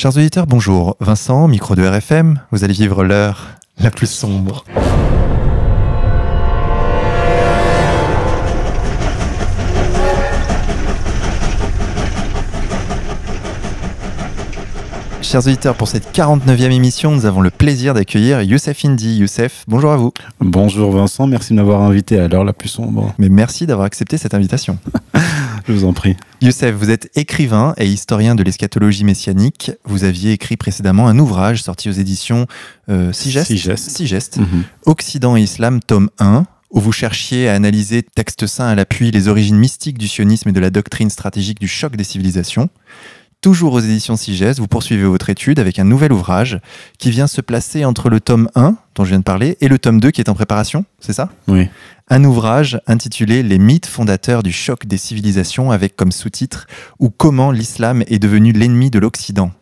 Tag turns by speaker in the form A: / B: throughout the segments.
A: Chers auditeurs, bonjour. Vincent, micro de RFM, vous allez vivre l'heure la plus sombre. Chers auditeurs, pour cette 49e émission, nous avons le plaisir d'accueillir Youssef Indy. Youssef, bonjour à vous.
B: Bonjour Vincent, merci de m'avoir invité à l'heure la plus sombre.
A: Mais merci d'avoir accepté cette invitation.
B: Je vous en prie.
A: Youssef, vous êtes écrivain et historien de l'eschatologie messianique. Vous aviez écrit précédemment un ouvrage sorti aux éditions euh, Sigest,
B: Sigest.
A: Sigest.
B: Mhm.
A: Occident et Islam, tome 1, où vous cherchiez à analyser, texte saint à l'appui, les origines mystiques du sionisme et de la doctrine stratégique du choc des civilisations. Toujours aux éditions Sigest, vous poursuivez votre étude avec un nouvel ouvrage qui vient se placer entre le tome 1, dont je viens de parler, et le tome 2 qui est en préparation, c'est ça?
B: Oui.
A: un ouvrage intitulé Les mythes fondateurs du choc des civilisations avec comme sous-titre ou comment l'islam est devenu l'ennemi de l'Occident.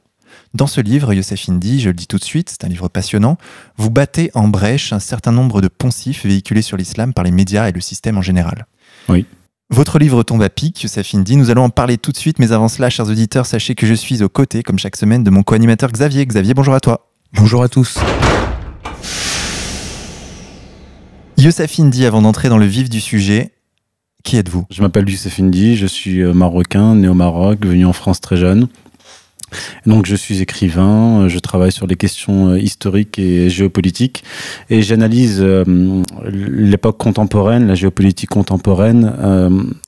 A: Dans ce livre, Youssef Indy, je le dis tout de suite, c'est un livre passionnant, vous battez en brèche un certain nombre de poncifs véhiculés sur l'islam par les médias et le système en général.
B: Oui.
A: Votre livre tombe à pic, Youssef Indy. Nous allons en parler tout de suite, mais avant cela, chers auditeurs, sachez que je suis aux côtés, comme chaque semaine, de mon co-animateur Xavier. Xavier, bonjour à toi.
C: Bonjour à tous.
A: Youssef Indy, avant d'entrer dans le vif du sujet, qui êtes-vous?
B: Je m'appelle Youssef Indy, je suis euh, marocain, né au Maroc, venu en France très jeune. Donc je suis écrivain, euh, je travaille sur les questions euh, historiques et géopolitiques et j'analyse euh, l'époque contemporaine, la géopolitique contemporaine,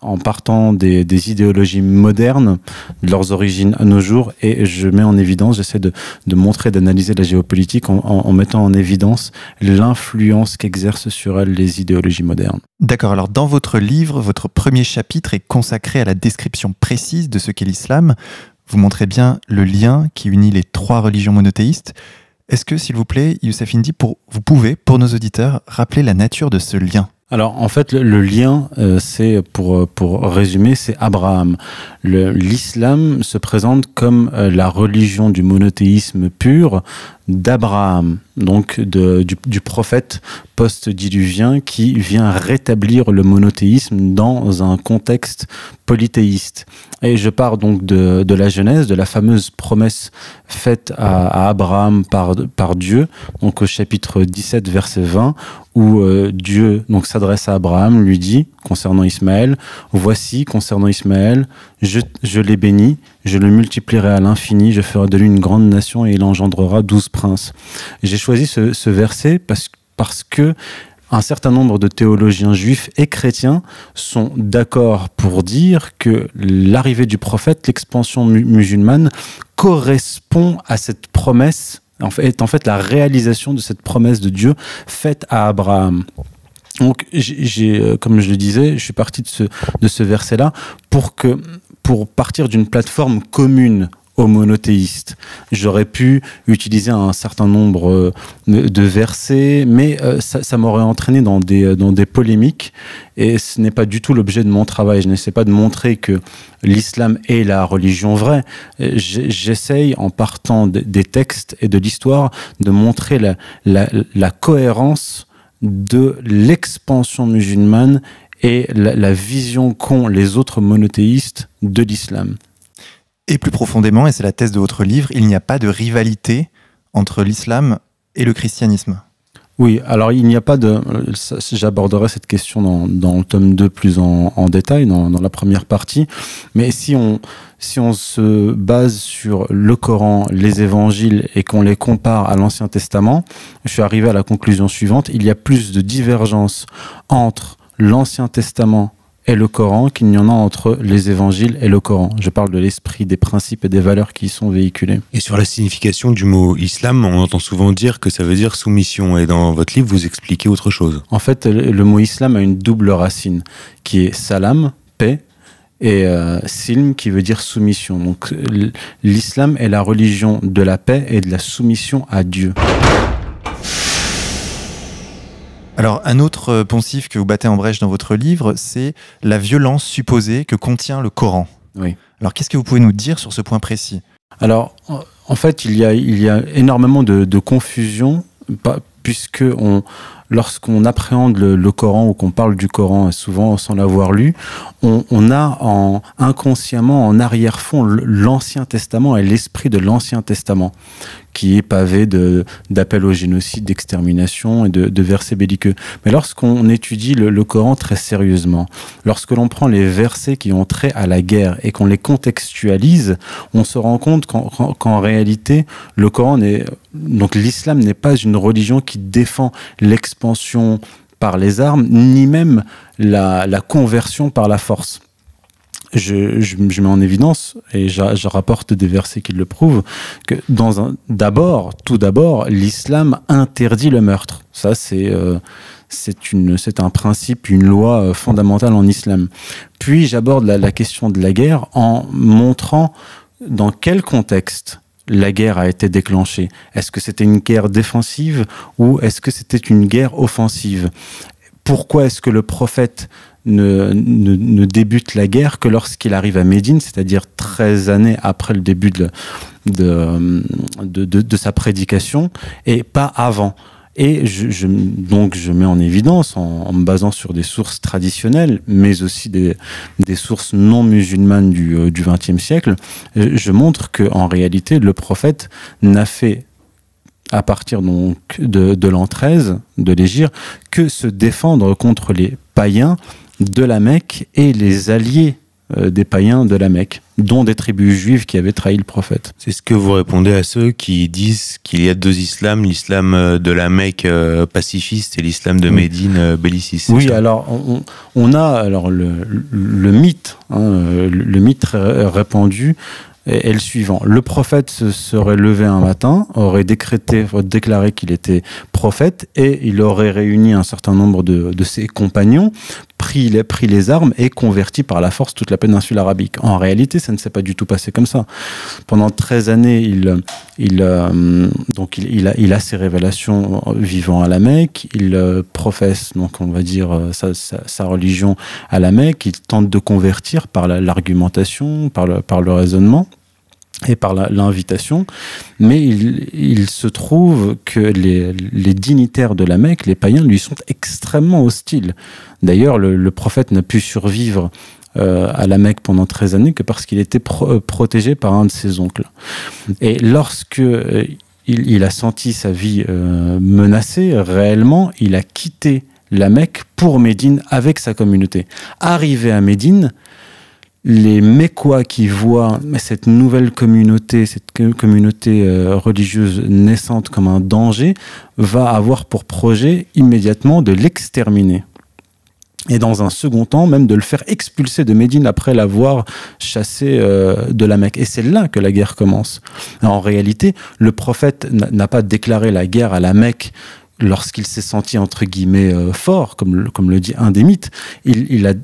B: en partant des, idéologies modernes, de leurs origines à nos jours et je mets en évidence, j'essaie de, montrer, d'analyser la géopolitique en, en- en mettant en évidence l'influence qu'exercent sur elle les idéologies modernes.
A: D'accord, alors dans votre livre, votre premier chapitre est consacré à la description précise de ce qu'est l'islam. Vous montrez bien le lien qui unit les trois religions monothéistes. Est-ce que, s'il vous plaît, Youssef Indy, vous pouvez, pour nos auditeurs, rappeler la nature de ce lien?
B: Alors en fait le, lien euh, c'est pour euh, pour résumer c'est Abraham. L'islam se présente comme euh, la religion du monothéisme pur d'Abraham, donc de, du, prophète post-diluvien qui vient rétablir le monothéisme dans un contexte polythéiste. Et je pars donc de, la Genèse, de la fameuse promesse faite à, Abraham par, par Dieu, donc au chapitre 17, verset 20, où euh, Dieu donc s'adresse à Abraham, lui dit concernant Ismaël Voici concernant Ismaël, je, l'ai béni, je le multiplierai à l'infini, je ferai de lui une grande nation et il engendrera douze princes. J'ai choisi ce, verset parce, parce que un certain nombre de théologiens juifs et chrétiens sont d'accord pour dire que l'arrivée du prophète, l'expansion mu- musulmane, correspond à cette promesse, est en fait la réalisation de cette promesse de Dieu faite à Abraham. Donc, j'ai, euh, comme je le disais, je suis parti de ce, de ce verset-là pour que, pour partir d'une plateforme commune aux monothéistes. J'aurais pu utiliser un certain nombre euh, de versets, mais euh, ça, m'aurait entraîné dans des, euh, dans des polémiques, et ce n'est pas du tout l'objet de mon travail. Je n'essaie pas de montrer que l'islam est la religion vraie. J'essaye, en partant de- des textes et de l'histoire, de montrer la, la, la cohérence de l'expansion musulmane et la, la vision qu'ont les autres monothéistes de l'islam.
A: Et plus profondément, et c'est la thèse de votre livre, il n'y a pas de rivalité entre l'islam et le christianisme.
B: Oui, alors il n'y a pas de... J'aborderai cette question dans, dans le tome 2 plus en, en détail, dans, dans la première partie. Mais si on, si on se base sur le Coran, les évangiles et qu'on les compare à l'Ancien Testament, je suis arrivé à la conclusion suivante. Il y a plus de divergence entre l'Ancien Testament et le Coran qu'il n'y en a entre les évangiles et le Coran. Je parle de l'esprit, des principes et des valeurs qui y sont véhiculés.
C: Et sur la signification du mot islam, on entend souvent dire que ça veut dire soumission. Et dans votre livre, vous expliquez autre chose.
B: En fait, le, mot islam a une double racine qui est salam, paix, et euh, silm qui veut dire soumission. Donc l'islam est la religion de la paix et de la soumission à Dieu.
A: Alors, un autre euh, poncif que vous battez en brèche dans votre livre, c'est la violence supposée que contient le Coran.
B: Oui.
A: Alors, qu'est-ce que vous pouvez nous dire sur ce point précis?
B: Alors, en- fait, il y a, il y a énormément de, de confusion, puisque on, lorsqu'on appréhende le, Coran ou qu'on parle du Coran, souvent sans l'avoir lu, on, on, a en, inconsciemment en arrière-fond l'Ancien Testament et l'esprit de l'Ancien Testament qui est pavé d'appels au génocide, d'extermination et de, versets belliqueux. Mais lorsqu'on étudie le, Coran très sérieusement, lorsque l'on prend les versets qui ont trait à la guerre et qu'on les contextualise, on se rend compte qu'en réalité, le Coran donc l'islam n'est pas une religion qui défend l'expansion par les armes, ni même la conversion par la force je, je, je, mets en évidence, et je, je, rapporte des versets qui le prouvent, que dans un, d'abord, tout d'abord, l'islam interdit le meurtre. Ça, c'est, euh, c'est une, c'est un principe, une loi euh, fondamentale en islam. Puis, j'aborde la, la question de la guerre en montrant dans quel contexte la guerre a été déclenchée. Est-ce que c'était une guerre défensive ou est-ce que c'était une guerre offensive? Pourquoi est-ce que le prophète ne, ne, débute la guerre que lorsqu'il arrive à Médine, c'est-à-dire 13 années après le début de, de, de, de, sa prédication, et pas avant. Et donc je mets en évidence, en, me basant sur des sources traditionnelles, mais aussi des, des sources non musulmanes du euh, XXe siècle, je montre que en réalité le prophète n'a fait à partir donc de, de l'an 13 de l'Égir que se défendre contre les païens de la Mecque et les alliés euh, des païens de la Mecque, dont des tribus juives qui avaient trahi le prophète.
C: C'est ce que vous répondez à ceux qui disent qu'il y a deux islams, l'islam euh, de la Mecque euh, pacifiste et l'islam de Médine belliciste.
B: Oui, alors on, a alors le, mythe, hein, le, mythe répandu est, le suivant. Le prophète se serait levé un matin, aurait décrété, déclaré qu'il était prophète et il aurait réuni un certain nombre de, de ses compagnons pris les, pris les armes et converti par la force toute la péninsule arabique. En réalité, ça ne s'est pas du tout passé comme ça. Pendant 13 années, il, il, euh, donc il, a, il a ses révélations vivant à la Mecque, il euh, professe, donc on va dire, euh, sa, sa, religion à la Mecque, il tente de convertir par l'argumentation, par, le, par le raisonnement et par l'invitation, mais il, se trouve que les, dignitaires de la Mecque, les païens, lui sont extrêmement hostiles. D'ailleurs, le, prophète n'a pu survivre euh, à la Mecque pendant 13 années que parce qu'il était euh, protégé par un de ses oncles. Et lorsque euh, il, a senti sa vie menacée réellement, il a quitté la Mecque pour Médine avec sa communauté. Arrivé à Médine, les Mécois qui voient cette nouvelle communauté, cette communauté euh, religieuse naissante comme un danger, va avoir pour projet immédiatement de l'exterminer. Et dans un second temps, même de le faire expulser de Médine après l'avoir chassé euh, de la Mecque. Et c'est là que la guerre commence. En réalité, le prophète n'a pas déclaré la guerre à la Mecque lorsqu'il s'est senti entre guillemets euh, fort, comme, comme le dit un des mythes. Il a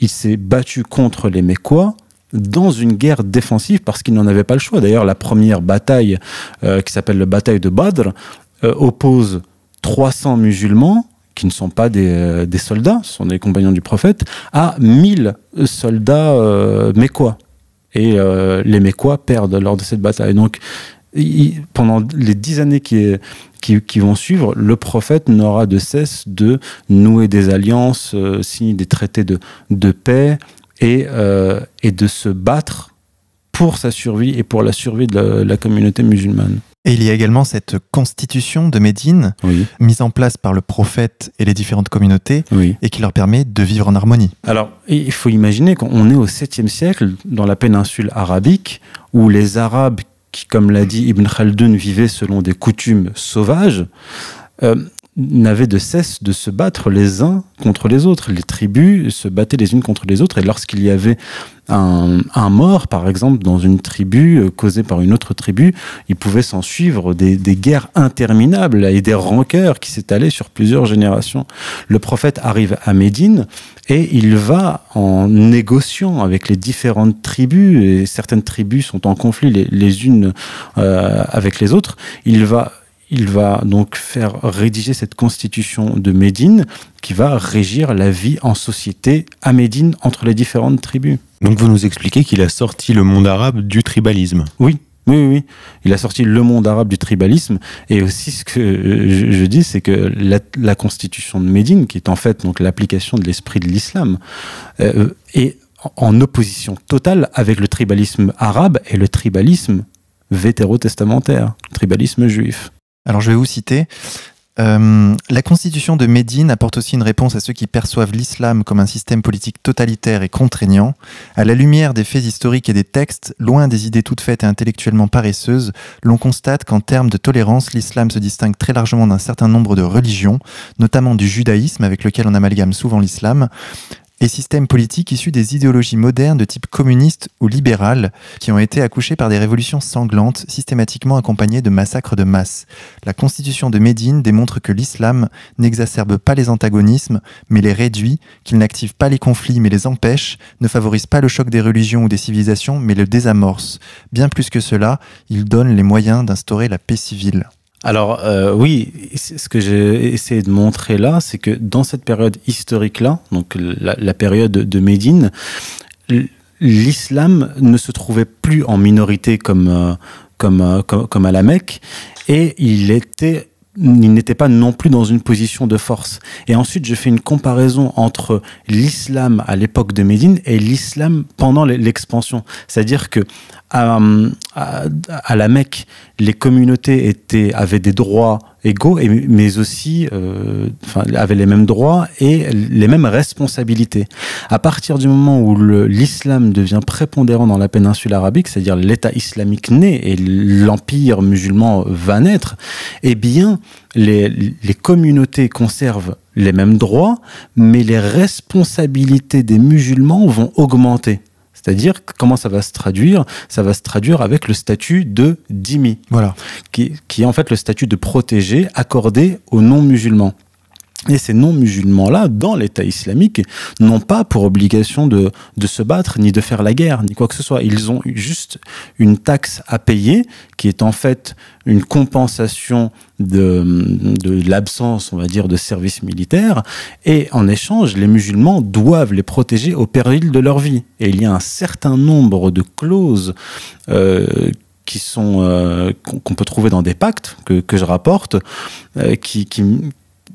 B: il s'est battu contre les Mécois dans une guerre défensive parce qu'il n'en avait pas le choix. D'ailleurs, la première bataille, euh, qui s'appelle la bataille de Badr, euh, oppose 300 musulmans qui ne sont pas des, euh, des, soldats, ce sont des compagnons du prophète, à 1000 soldats mécois. Et les Mécois perdent lors de cette bataille. Donc, il, pendant les dix années qui, qui, qui, vont suivre, le prophète n'aura de cesse de nouer des alliances, euh, signer des traités de, de paix et, euh, et de se battre pour sa survie et pour la survie de la, la communauté musulmane.
A: Et il y a également cette constitution de Médine,
B: oui.
A: mise en place par le prophète et les différentes communautés,
B: oui.
A: et qui leur permet de vivre en harmonie.
B: Alors, il faut imaginer qu'on est au 7e siècle, dans la péninsule arabique, où les Arabes qui, comme l'a dit Ibn Khaldun, vivait selon des coutumes sauvages, euh, n'avaient de cesse de se battre les uns contre les autres. Les tribus se battaient les unes contre les autres, et lorsqu'il y avait un, un, mort, par exemple, dans une tribu euh, causée par une autre tribu, il pouvait s'en suivre des, des, guerres interminables et des rancœurs qui s'étalaient sur plusieurs générations. Le prophète arrive à Médine et il va en négociant avec les différentes tribus, et certaines tribus sont en conflit les, les unes euh, avec les autres, il va il va donc faire rédiger cette constitution de Médine qui va régir la vie en société à Médine entre les différentes tribus.
C: Donc vous nous expliquez qu'il a sorti le monde arabe du tribalisme.
B: Oui, Oui, oui, oui. Il a sorti le monde arabe du tribalisme. Et aussi, ce que je, je dis, c'est que la, la, constitution de Médine, qui est en fait donc l'application de l'esprit de l'islam, euh, est en opposition totale avec le tribalisme arabe et le tribalisme vétérotestamentaire, le tribalisme juif.
A: Alors je vais vous citer. Euh, la constitution de Médine apporte aussi une réponse à ceux qui perçoivent l'islam comme un système politique totalitaire et contraignant. À la lumière des faits historiques et des textes, loin des idées toutes faites et intellectuellement paresseuses, l'on constate qu'en termes de tolérance, l'islam se distingue très largement d'un certain nombre de religions, notamment du judaïsme avec lequel on amalgame souvent l'islam, et systèmes politiques issus des idéologies modernes de type communiste ou libéral qui ont été accouchés par des révolutions sanglantes systématiquement accompagnées de massacres de masse. La constitution de Médine démontre que l'islam n'exacerbe pas les antagonismes mais les réduit, qu'il n'active pas les conflits mais les empêche, ne favorise pas le choc des religions ou des civilisations mais le désamorce. Bien plus que cela, il donne les moyens d'instaurer la paix civile.
B: Alors euh, oui, ce que j'ai essayé de montrer là, c'est que dans cette période historique-là, donc la, période de Médine, l'islam ne se trouvait plus en minorité comme, euh, euh, comme, comme à la Mecque, et il il n'était pas non plus dans une position de force. Et ensuite, je fais une comparaison entre l'islam à l'époque de Médine et l'islam pendant l'expansion. C'est-à-dire que à, à, la Mecque, les communautés avaient des droits égaux, mais aussi euh, avaient les mêmes droits et les mêmes responsabilités. À partir du moment où l'islam devient prépondérant dans la péninsule arabique, c'est-à-dire l'État islamique naît et l'empire musulman va naître, eh bien, les communautés conservent les mêmes droits, mais les responsabilités des musulmans vont augmenter. C'est-à-dire comment ça va se traduire? Ça va se traduire avec le statut de dhimmi,
A: voilà.
B: qui, qui est en fait le statut de protégé accordé aux non-musulmans. Et ces non-musulmans-là, dans l'État islamique, n'ont pas pour obligation de, se battre, ni de faire la guerre, ni quoi que ce soit. Ils ont juste une taxe à payer, qui est en fait une compensation de, l'absence, on va dire, de service militaire. Et en échange, les musulmans doivent les protéger au péril de leur vie. Et il y a un certain nombre de clauses euh, qui sont euh, qu'on peut trouver dans des pactes que, je rapporte, euh, qui,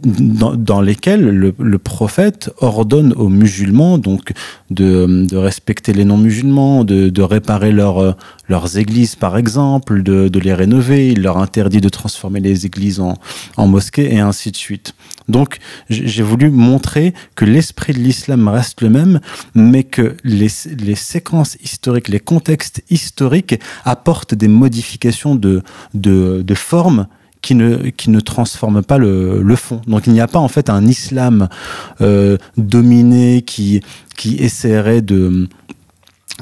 B: dans, dans, lesquels le, le, prophète ordonne aux musulmans donc de, de respecter les non-musulmans, de, de, réparer leur, leurs églises par exemple, de, de, les rénover. Il leur interdit de transformer les églises en, en mosquées et ainsi de suite. Donc j'ai voulu montrer que l'esprit de l'islam reste le même, mais que les, les séquences historiques, les contextes historiques apportent des modifications de, de, de forme qui ne, qui ne transforme pas le, le fond. Donc il n'y a pas en fait un islam euh, dominé qui, qui essaierait de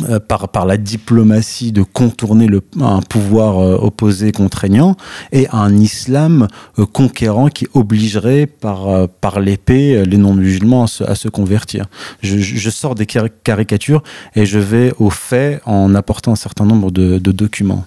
B: euh, par, par la diplomatie de contourner le, un pouvoir euh, opposé contraignant et un islam conquérant qui obligerait par, par l'épée les non-musulmans à, se, convertir. Je, je, sors des caricatures et je vais au fait en apportant un certain nombre de documents.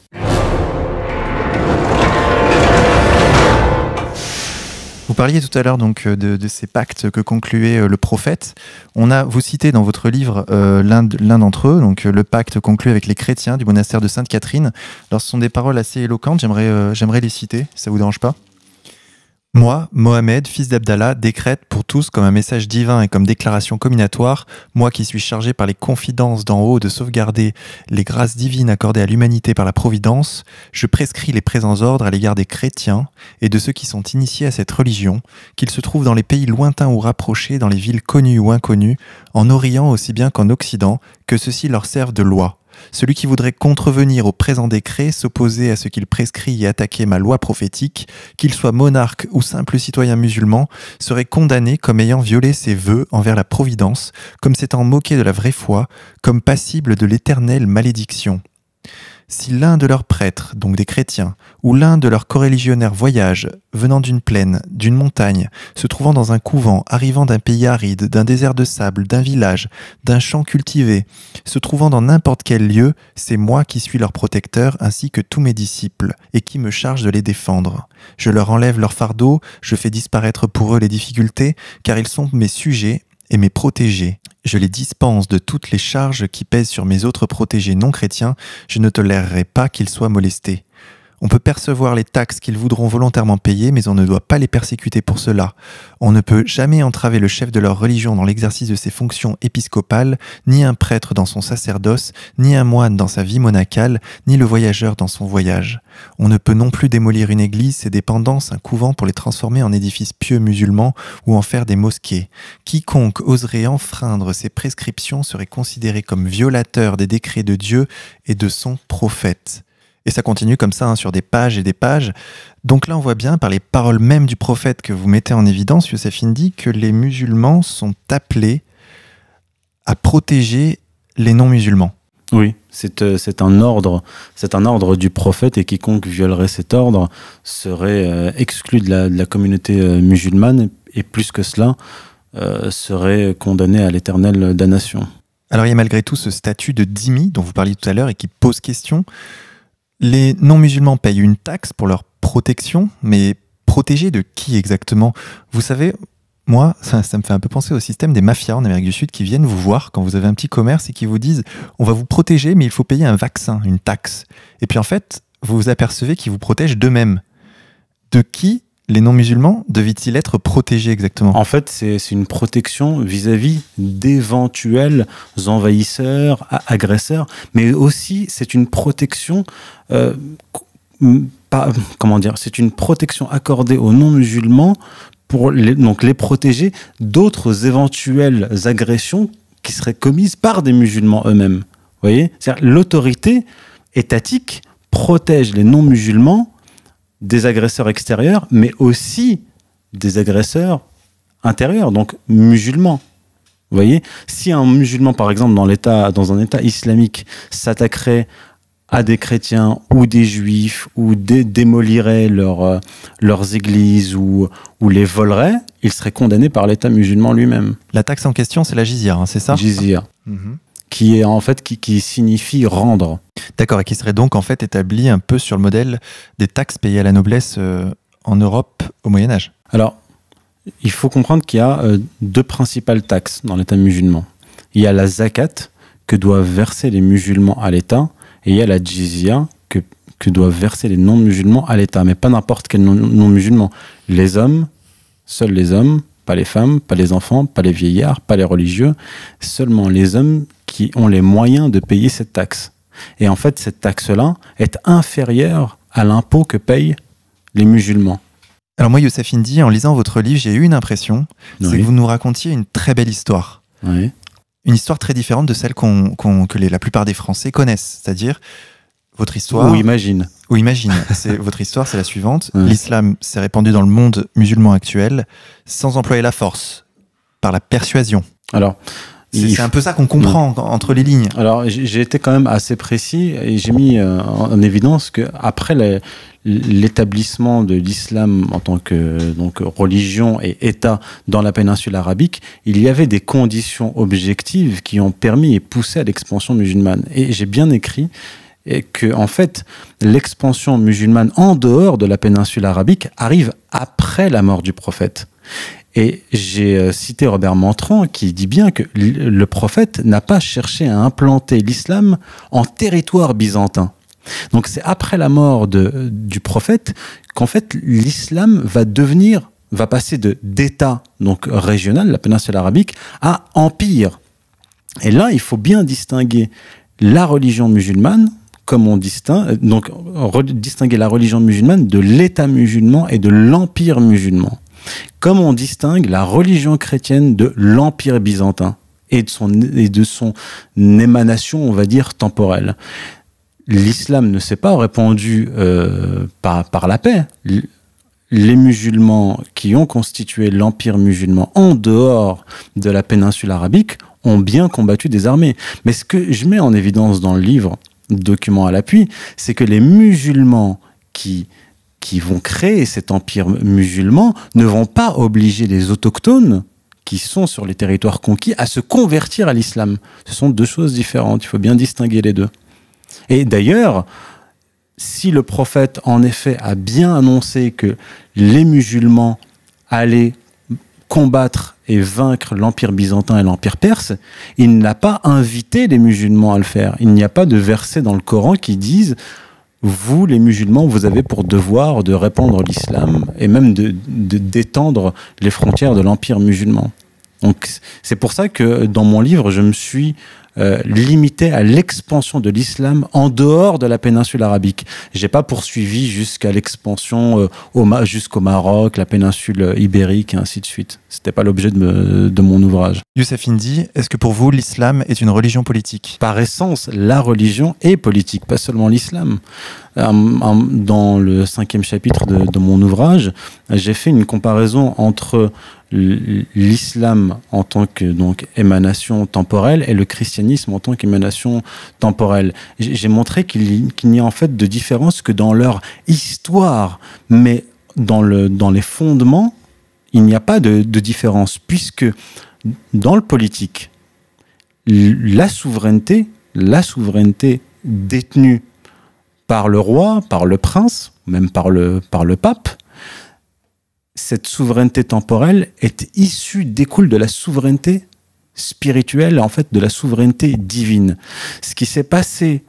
A: Vous parliez tout à l'heure donc euh, de, ces pactes que concluait euh, le prophète. On a, vous citez dans votre livre euh, l'un d'entre eux, donc le pacte conclu avec les chrétiens du monastère de Sainte Catherine. Alors, ce sont des paroles assez éloquentes. J'aimerais, j'aimerais les citer. Ça vous dérange pas moi, Mohamed, fils d'Abdallah, décrète pour tous comme un message divin et comme déclaration combinatoire, moi qui suis chargé par les confidences d'en haut de sauvegarder les grâces divines accordées à l'humanité par la Providence, je prescris les présents ordres à l'égard des chrétiens et de ceux qui sont initiés à cette religion, qu'ils se trouvent dans les pays lointains ou rapprochés, dans les villes connues ou inconnues, en Orient aussi bien qu'en Occident, que ceci leur serve de loi celui qui voudrait contrevenir au présent décret, s'opposer à ce qu'il prescrit et attaquer ma loi prophétique, qu'il soit monarque ou simple citoyen musulman, serait condamné comme ayant violé ses vœux envers la Providence, comme s'étant moqué de la vraie foi, comme passible de l'éternelle malédiction. Si l'un de leurs prêtres, donc des chrétiens, ou l'un de leurs coreligionnaires voyage, venant d'une plaine, d'une montagne, se trouvant dans un couvent, arrivant d'un pays aride, d'un désert de sable, d'un village, d'un champ cultivé, se trouvant dans n'importe quel lieu, c'est moi qui suis leur protecteur ainsi que tous mes disciples, et qui me charge de les défendre. Je leur enlève leur fardeau, je fais disparaître pour eux les difficultés, car ils sont mes sujets et mes protégés je les dispense de toutes les charges qui pèsent sur mes autres protégés non chrétiens, je ne tolérerai pas qu'ils soient molestés. On peut percevoir les taxes qu'ils voudront volontairement payer, mais on ne doit pas les persécuter pour cela. On ne peut jamais entraver le chef de leur religion dans l'exercice de ses fonctions épiscopales, ni un prêtre dans son sacerdoce, ni un moine dans sa vie monacale, ni le voyageur dans son voyage. On ne peut non plus démolir une église, ses dépendances, un couvent pour les transformer en édifices pieux musulmans ou en faire des mosquées. Quiconque oserait enfreindre ces prescriptions serait considéré comme violateur des décrets de Dieu et de son prophète. Et ça continue comme ça, hein, sur des pages et des pages. Donc là, on voit bien, par les paroles même du prophète que vous mettez en évidence, Youssef dit que les musulmans sont appelés à protéger les non-musulmans.
B: Oui, c'est c'est un ordre, c'est un ordre du prophète et quiconque violerait cet ordre serait euh, exclu de la, de la communauté euh, musulmane et plus que cela euh, serait condamné à l'éternelle damnation.
A: Alors il y a malgré tout ce statut de dhimmi dont vous parliez tout à l'heure et qui pose question. Les non-musulmans payent une taxe pour leur protection, mais protégés de qui exactement? Vous savez, moi, ça, ça, me fait un peu penser au système des mafias en Amérique du Sud qui viennent vous voir quand vous avez un petit commerce et qui vous disent on va vous protéger, mais il faut payer un vaccin, une taxe. Et puis en fait, vous vous apercevez qu'ils vous protègent d'eux-mêmes. De qui les non-musulmans devaient-ils être protégés exactement?
B: En fait, c'est une protection vis-à-vis d'éventuels envahisseurs, agresseurs, mais aussi c'est une protection, euh, comment dire, c'est une protection accordée aux non-musulmans pour les, donc les protéger d'autres éventuelles agressions qui seraient commises par des musulmans eux-mêmes. Vous voyez? L'autorité étatique protège les non-musulmans des agresseurs extérieurs, mais aussi des agresseurs intérieurs, donc musulmans. Vous voyez, si un musulman, par exemple, dans, l'état, dans un État islamique, s'attaquerait à des chrétiens ou des juifs ou démolirait leur, euh, leurs églises ou, ou les volerait, il serait condamné par l'État musulman lui-même.
A: La taxe en question, c'est la jizya, hein, c'est ça?
B: Jizya. Mhm. Qui est en fait qui, qui signifie rendre.
A: D'accord, et qui serait donc en fait établi un peu sur le modèle des taxes payées à la noblesse euh, en Europe au Moyen Âge.
B: Alors, il faut comprendre qu'il y a euh, deux principales taxes dans l'État musulman. Il y a la zakat que doivent verser les musulmans à l'État, et il y a la jizya que, que doivent verser les non-musulmans à l'État, mais pas n'importe quel non-musulman. les hommes, seuls les hommes, pas les femmes, pas les enfants, pas les vieillards, pas les religieux, seulement les hommes qui ont les moyens de payer cette taxe. Et en fait, cette taxe-là est inférieure à l'impôt que payent les musulmans.
A: Alors moi, Youssef Indy, en lisant votre livre, j'ai eu une impression, c'est que vous nous racontiez une très belle histoire.
B: Oui.
A: Une histoire très différente de celle que la plupart des Français connaissent. C'est-à-dire, votre histoire...
B: Ou imagine.
A: Ou imagine. votre histoire, c'est la suivante. L'islam s'est répandu dans le monde musulman actuel sans employer la force, par la persuasion.
B: Alors,
A: c'est un peu ça qu'on comprend entre les lignes.
B: Alors j'ai été quand même assez précis et j'ai mis euh, en évidence que après l'établissement de l'islam en tant que donc religion et État dans la péninsule arabique, il y avait des conditions objectives qui ont permis et poussé à l'expansion musulmane. Et j'ai bien écrit que en fait l'expansion musulmane en dehors de la péninsule arabique arrive après la mort du prophète. Et j'ai euh, cité Robert Mantran qui dit bien que le prophète n'a pas cherché à implanter l'islam en territoire byzantin. Donc c'est après la mort du prophète qu'en fait l'islam va devenir, va passer de d'État donc régional, la péninsule arabique, à empire. Et là, il faut bien distinguer la religion musulmane, comme on distingue, donc distinguer la religion musulmane de l'État musulman et de l'empire musulman comme on distingue la religion chrétienne de l'Empire byzantin et de son, émanation, on va dire, temporelle. L'islam ne s'est pas répandu euh, par, par la paix. Les musulmans qui ont constitué l'empire musulman en dehors de la péninsule arabique ont bien combattu des armées. Mais ce que je mets en évidence dans le livre, document à l'appui, c'est que les musulmans qui qui vont créer cet empire musulman ne vont pas obliger les autochtones qui sont sur les territoires conquis à se convertir à l'islam. Ce sont deux choses différentes, il faut bien distinguer les deux. Et d'ailleurs, si le prophète en effet a bien annoncé que les musulmans allaient combattre et vaincre l'Empire byzantin et l'Empire perse, il n'a pas invité les musulmans à le faire. Il n'y a pas de verset dans le Coran qui disent vous, les musulmans, vous avez pour devoir de répandre l'islam et même de d'étendre les frontières de l'empire musulman. Donc c'est pour ça que dans mon livre, je me suis euh, limité à l'expansion de l'islam en dehors de la péninsule arabique. J'ai pas poursuivi jusqu'à l'expansion euh, au jusqu'au Maroc, la péninsule ibérique et ainsi de suite. C'était pas l'objet de, de, mon ouvrage.
A: Youssef Indy, est-ce que pour vous l'islam est une religion politique?
B: Par essence, la religion est politique, pas seulement l'islam. Dans le cinquième chapitre de, de mon ouvrage, j'ai fait une comparaison entre l'islam en tant que donc émanation temporelle et le christianisme en tant qu'émanation temporelle. J'ai montré qu'il n'y a en fait de différence que dans leur histoire, mais dans, le, dans les fondements, il n'y a pas de, de différence, puisque dans le politique, la souveraineté, la souveraineté détenue par le roi, par le prince, même par le, par le pape, cette souveraineté temporelle est issue, découle de la souveraineté spirituelle, en fait, de la souveraineté divine. Ce qui s'est passé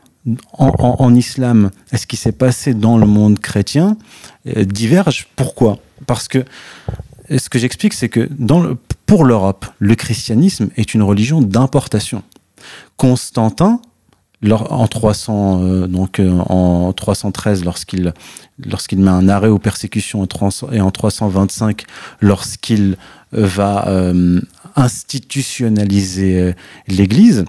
B: en, islam et ce qui s'est passé dans le monde chrétien euh, diverge. Pourquoi? Parce que ce que j'explique, c'est que pour l'Europe, le christianisme est une religion d'importation. Constantin, en 300 euh, donc euh, en 313 lorsqu'il lorsqu'il met un arrêt aux persécutions et en 325 lorsqu'il va euh, institutionnaliser l'Église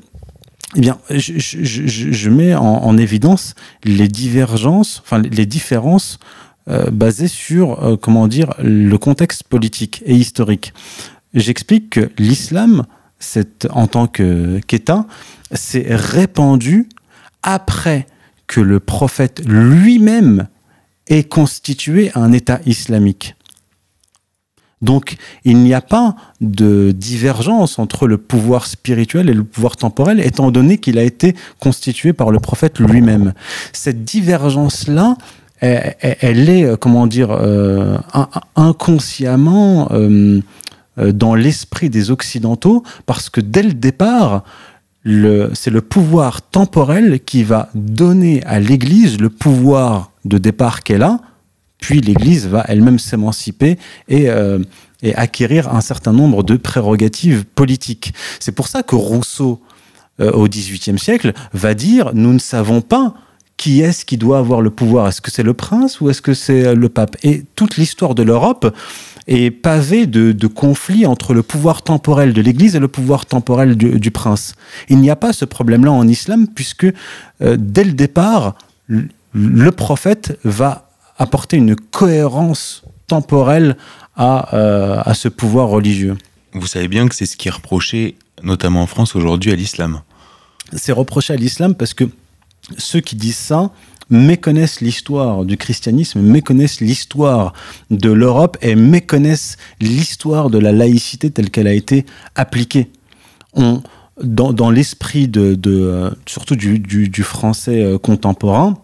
B: eh bien, je, je, je mets en, en, évidence les divergences, enfin les différences basées sur comment dire le contexte politique et historique. J'explique que l'islam, en tant qu'État, s'est répandu après que le prophète lui-même ait constitué un État islamique. Donc, il n'y a pas de divergence entre le pouvoir spirituel et le pouvoir temporel, étant donné qu'il a été constitué par le prophète lui-même. Cette divergence-là, elle, est, euh, comment dire, euh, inconsciemment euh, dans l'esprit des Occidentaux, parce que dès le départ, c'est le pouvoir temporel qui va donner à l'Église le pouvoir de départ qu'elle a, puis l'Église va elle-même s'émanciper et, euh, acquérir un certain nombre de prérogatives politiques. C'est pour ça que Rousseau, euh, au XVIIIe siècle, va dire nous ne savons pas qui est-ce qui doit avoir le pouvoir Est-ce que c'est le prince ou est-ce que c'est le pape? Et toute l'histoire de l'Europe est pavée de, conflits entre le pouvoir temporel de l'Église et le pouvoir temporel du, prince. Il n'y a pas ce problème-là en islam puisque euh, dès le départ, le prophète va apporter une cohérence temporelle à, euh, à ce pouvoir religieux.
C: Vous savez bien que c'est ce qui est reproché, notamment en France aujourd'hui, à l'islam.
B: C'est reproché à l'islam parce que ceux qui disent ça méconnaissent l'histoire du christianisme, méconnaissent l'histoire de l'Europe et méconnaissent l'histoire de la laïcité telle qu'elle a été appliquée. Dans, l'esprit euh, surtout du, français euh, contemporain,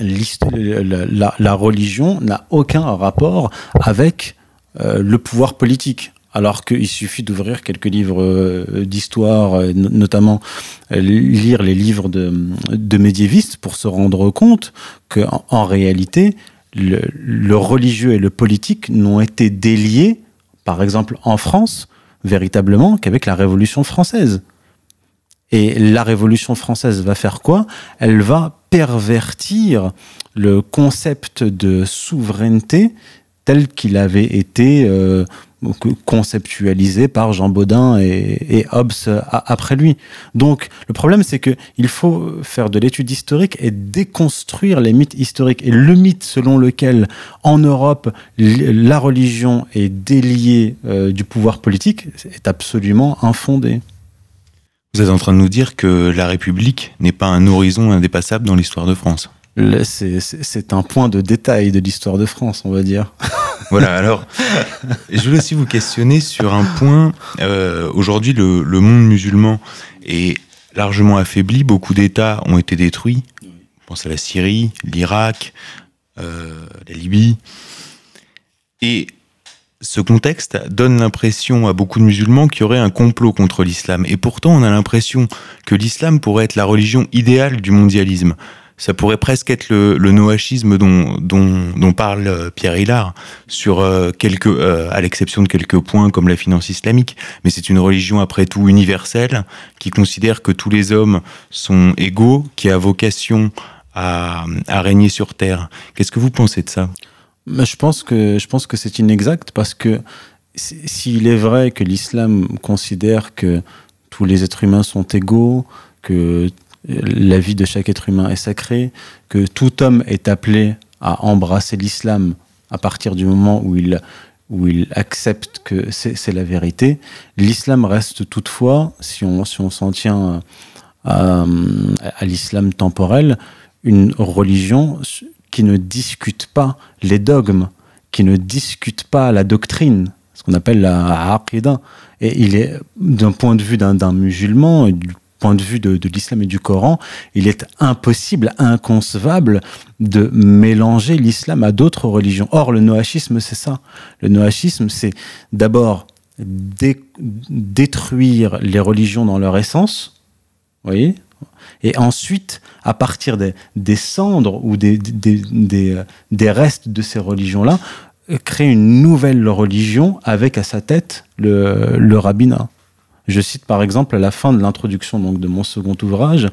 B: la, la, religion n'a aucun rapport avec euh, le pouvoir politique alors qu'il suffit d'ouvrir quelques livres euh, d'histoire, euh, notamment euh, lire les livres de, médiévistes pour se rendre compte qu'en en réalité, le, religieux et le politique n'ont été déliés, par exemple en France, véritablement qu'avec la Révolution française. Et la Révolution française va faire quoi? Elle va pervertir le concept de souveraineté tel qu'il avait été conceptualisé par Jean Baudin et, Hobbes après lui. Donc le problème c'est que il faut faire de l'étude historique et déconstruire les mythes historiques. Et le mythe selon lequel en Europe la religion est déliée euh, du pouvoir politique est absolument infondé.
C: Vous êtes en train de nous dire que la République n'est pas un horizon indépassable dans l'histoire de France
B: c'est un point de détail de l'histoire de France, on va dire.
C: Voilà, alors, je voulais aussi vous questionner sur un point. Euh, aujourd'hui, le, monde musulman est largement affaibli. Beaucoup d'États ont été détruits. Je pense à la Syrie, l'Irak, euh, la Libye. Et ce contexte donne l'impression à beaucoup de musulmans qu'il y aurait un complot contre l'islam. Et pourtant, on a l'impression que l'islam pourrait être la religion idéale du mondialisme. Ça pourrait presque être le, noachisme dont, dont, parle euh, Pierre Hillard, sur euh, euh, à l'exception de quelques points comme la finance islamique. Mais c'est une religion après tout universelle qui considère que tous les hommes sont égaux, qui a vocation à, à régner sur terre. Qu'est-ce que vous pensez de ça?
B: Je pense que je pense que c'est inexact parce que s'il est vrai que l'islam considère que tous les êtres humains sont égaux, que la vie de chaque être humain est sacrée, que tout homme est appelé à embrasser l'islam à partir du moment où il, où il accepte que c'est la vérité, l'islam reste toutefois, si on s'en si on tient à, à l'islam temporel, une religion qui ne discute pas les dogmes, qui ne discute pas la doctrine, ce qu'on appelle la aqidah. Et il est, d'un point de vue d'un musulman, point de vue de, l'islam et du Coran, il est impossible, inconcevable de mélanger l'islam à d'autres religions. Or, le noachisme, c'est ça. Le noachisme, c'est d'abord dé détruire les religions dans leur essence, voyez, et ensuite, à partir des, cendres ou des, des, restes de ces religions-là, créer une nouvelle religion avec à sa tête le rabbinat. Je cite par exemple à la fin de l'introduction de mon second ouvrage,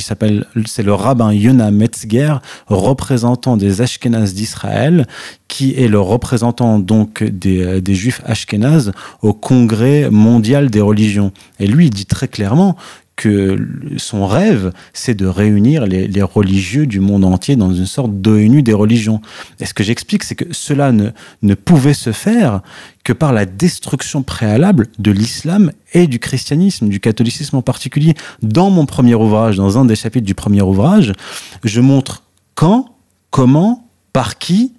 B: s'appelle, c'est le rabbin Yona Metzger, représentant des Ashkénazes d'Israël, qui est le représentant donc des, des Juifs Ashkénazes au Congrès mondial des religions. Et lui, il dit très clairement que son rêve, c'est de réunir les, les, religieux du monde entier dans une sorte d'ONU des religions. Et ce que j'explique, c'est que cela ne, ne pouvait se faire que par la destruction préalable de l'islam et du christianisme, du catholicisme en particulier. Dans mon premier ouvrage, dans un des chapitres du premier ouvrage, je montre quand, comment, par qui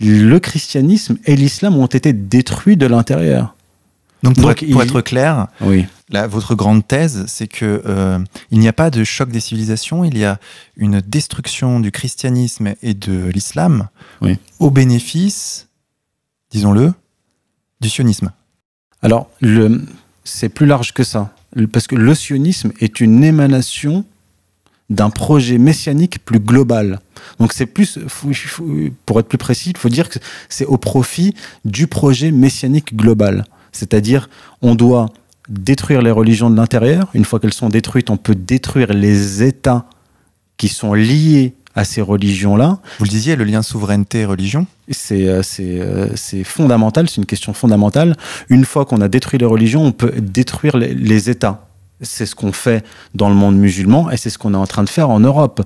B: le christianisme et l'islam ont été détruits de l'intérieur.
A: Donc, pour, Donc, être, pour il... être clair,
B: oui.
A: Votre grande thèse, c'est que euh, il n'y a pas de choc des civilisations, il y a une destruction du christianisme et de l'islam
B: oui.
A: au bénéfice, disons-le, du sionisme.
B: Alors, c'est plus large que ça, parce que le sionisme est une émanation d'un projet messianique plus global. Donc c'est plus, pour être plus précis, il faut dire que c'est au profit du projet messianique global. C'est-à-dire, on doit détruire les religions de l'intérieur. Une fois qu'elles sont détruites, on peut détruire les États qui sont liés à ces religions-là.
A: Vous le disiez, le lien souveraineté-religion
B: C'est c'est fondamental, c'est une question fondamentale. Une fois qu'on a détruit les religions, on peut détruire les, les États. C'est ce qu'on fait dans le monde musulman et c'est ce qu'on est en train de faire en Europe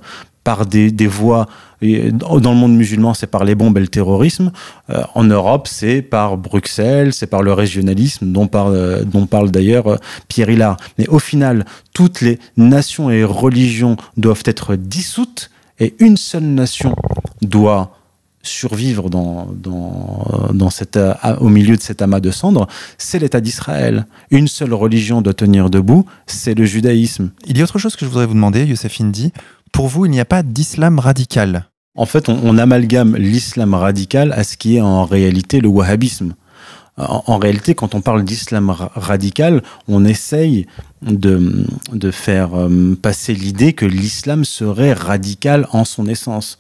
B: par des, voies. Dans le monde musulman, c'est par les bombes et le terrorisme. Euh, en Europe, c'est par Bruxelles, c'est par le régionalisme, dont parle, dont parle d'ailleurs Pierre Hillard. Mais au final, toutes les nations et religions doivent être dissoutes et une seule nation doit survivre dans, dans, dans cette, au milieu de cet amas de cendres, c'est l'État d'Israël. Une seule religion doit tenir debout, c'est le judaïsme.
A: Il y a autre chose que je voudrais vous demander, Youssef Indy. Pour vous, il n'y a pas d'islam radical
B: En fait, on, amalgame l'islam radical à ce qui est en réalité le wahhabisme. En, réalité, quand on parle d'islam ra radical, on essaye de, de faire euh, passer l'idée que l'islam serait radical en son essence.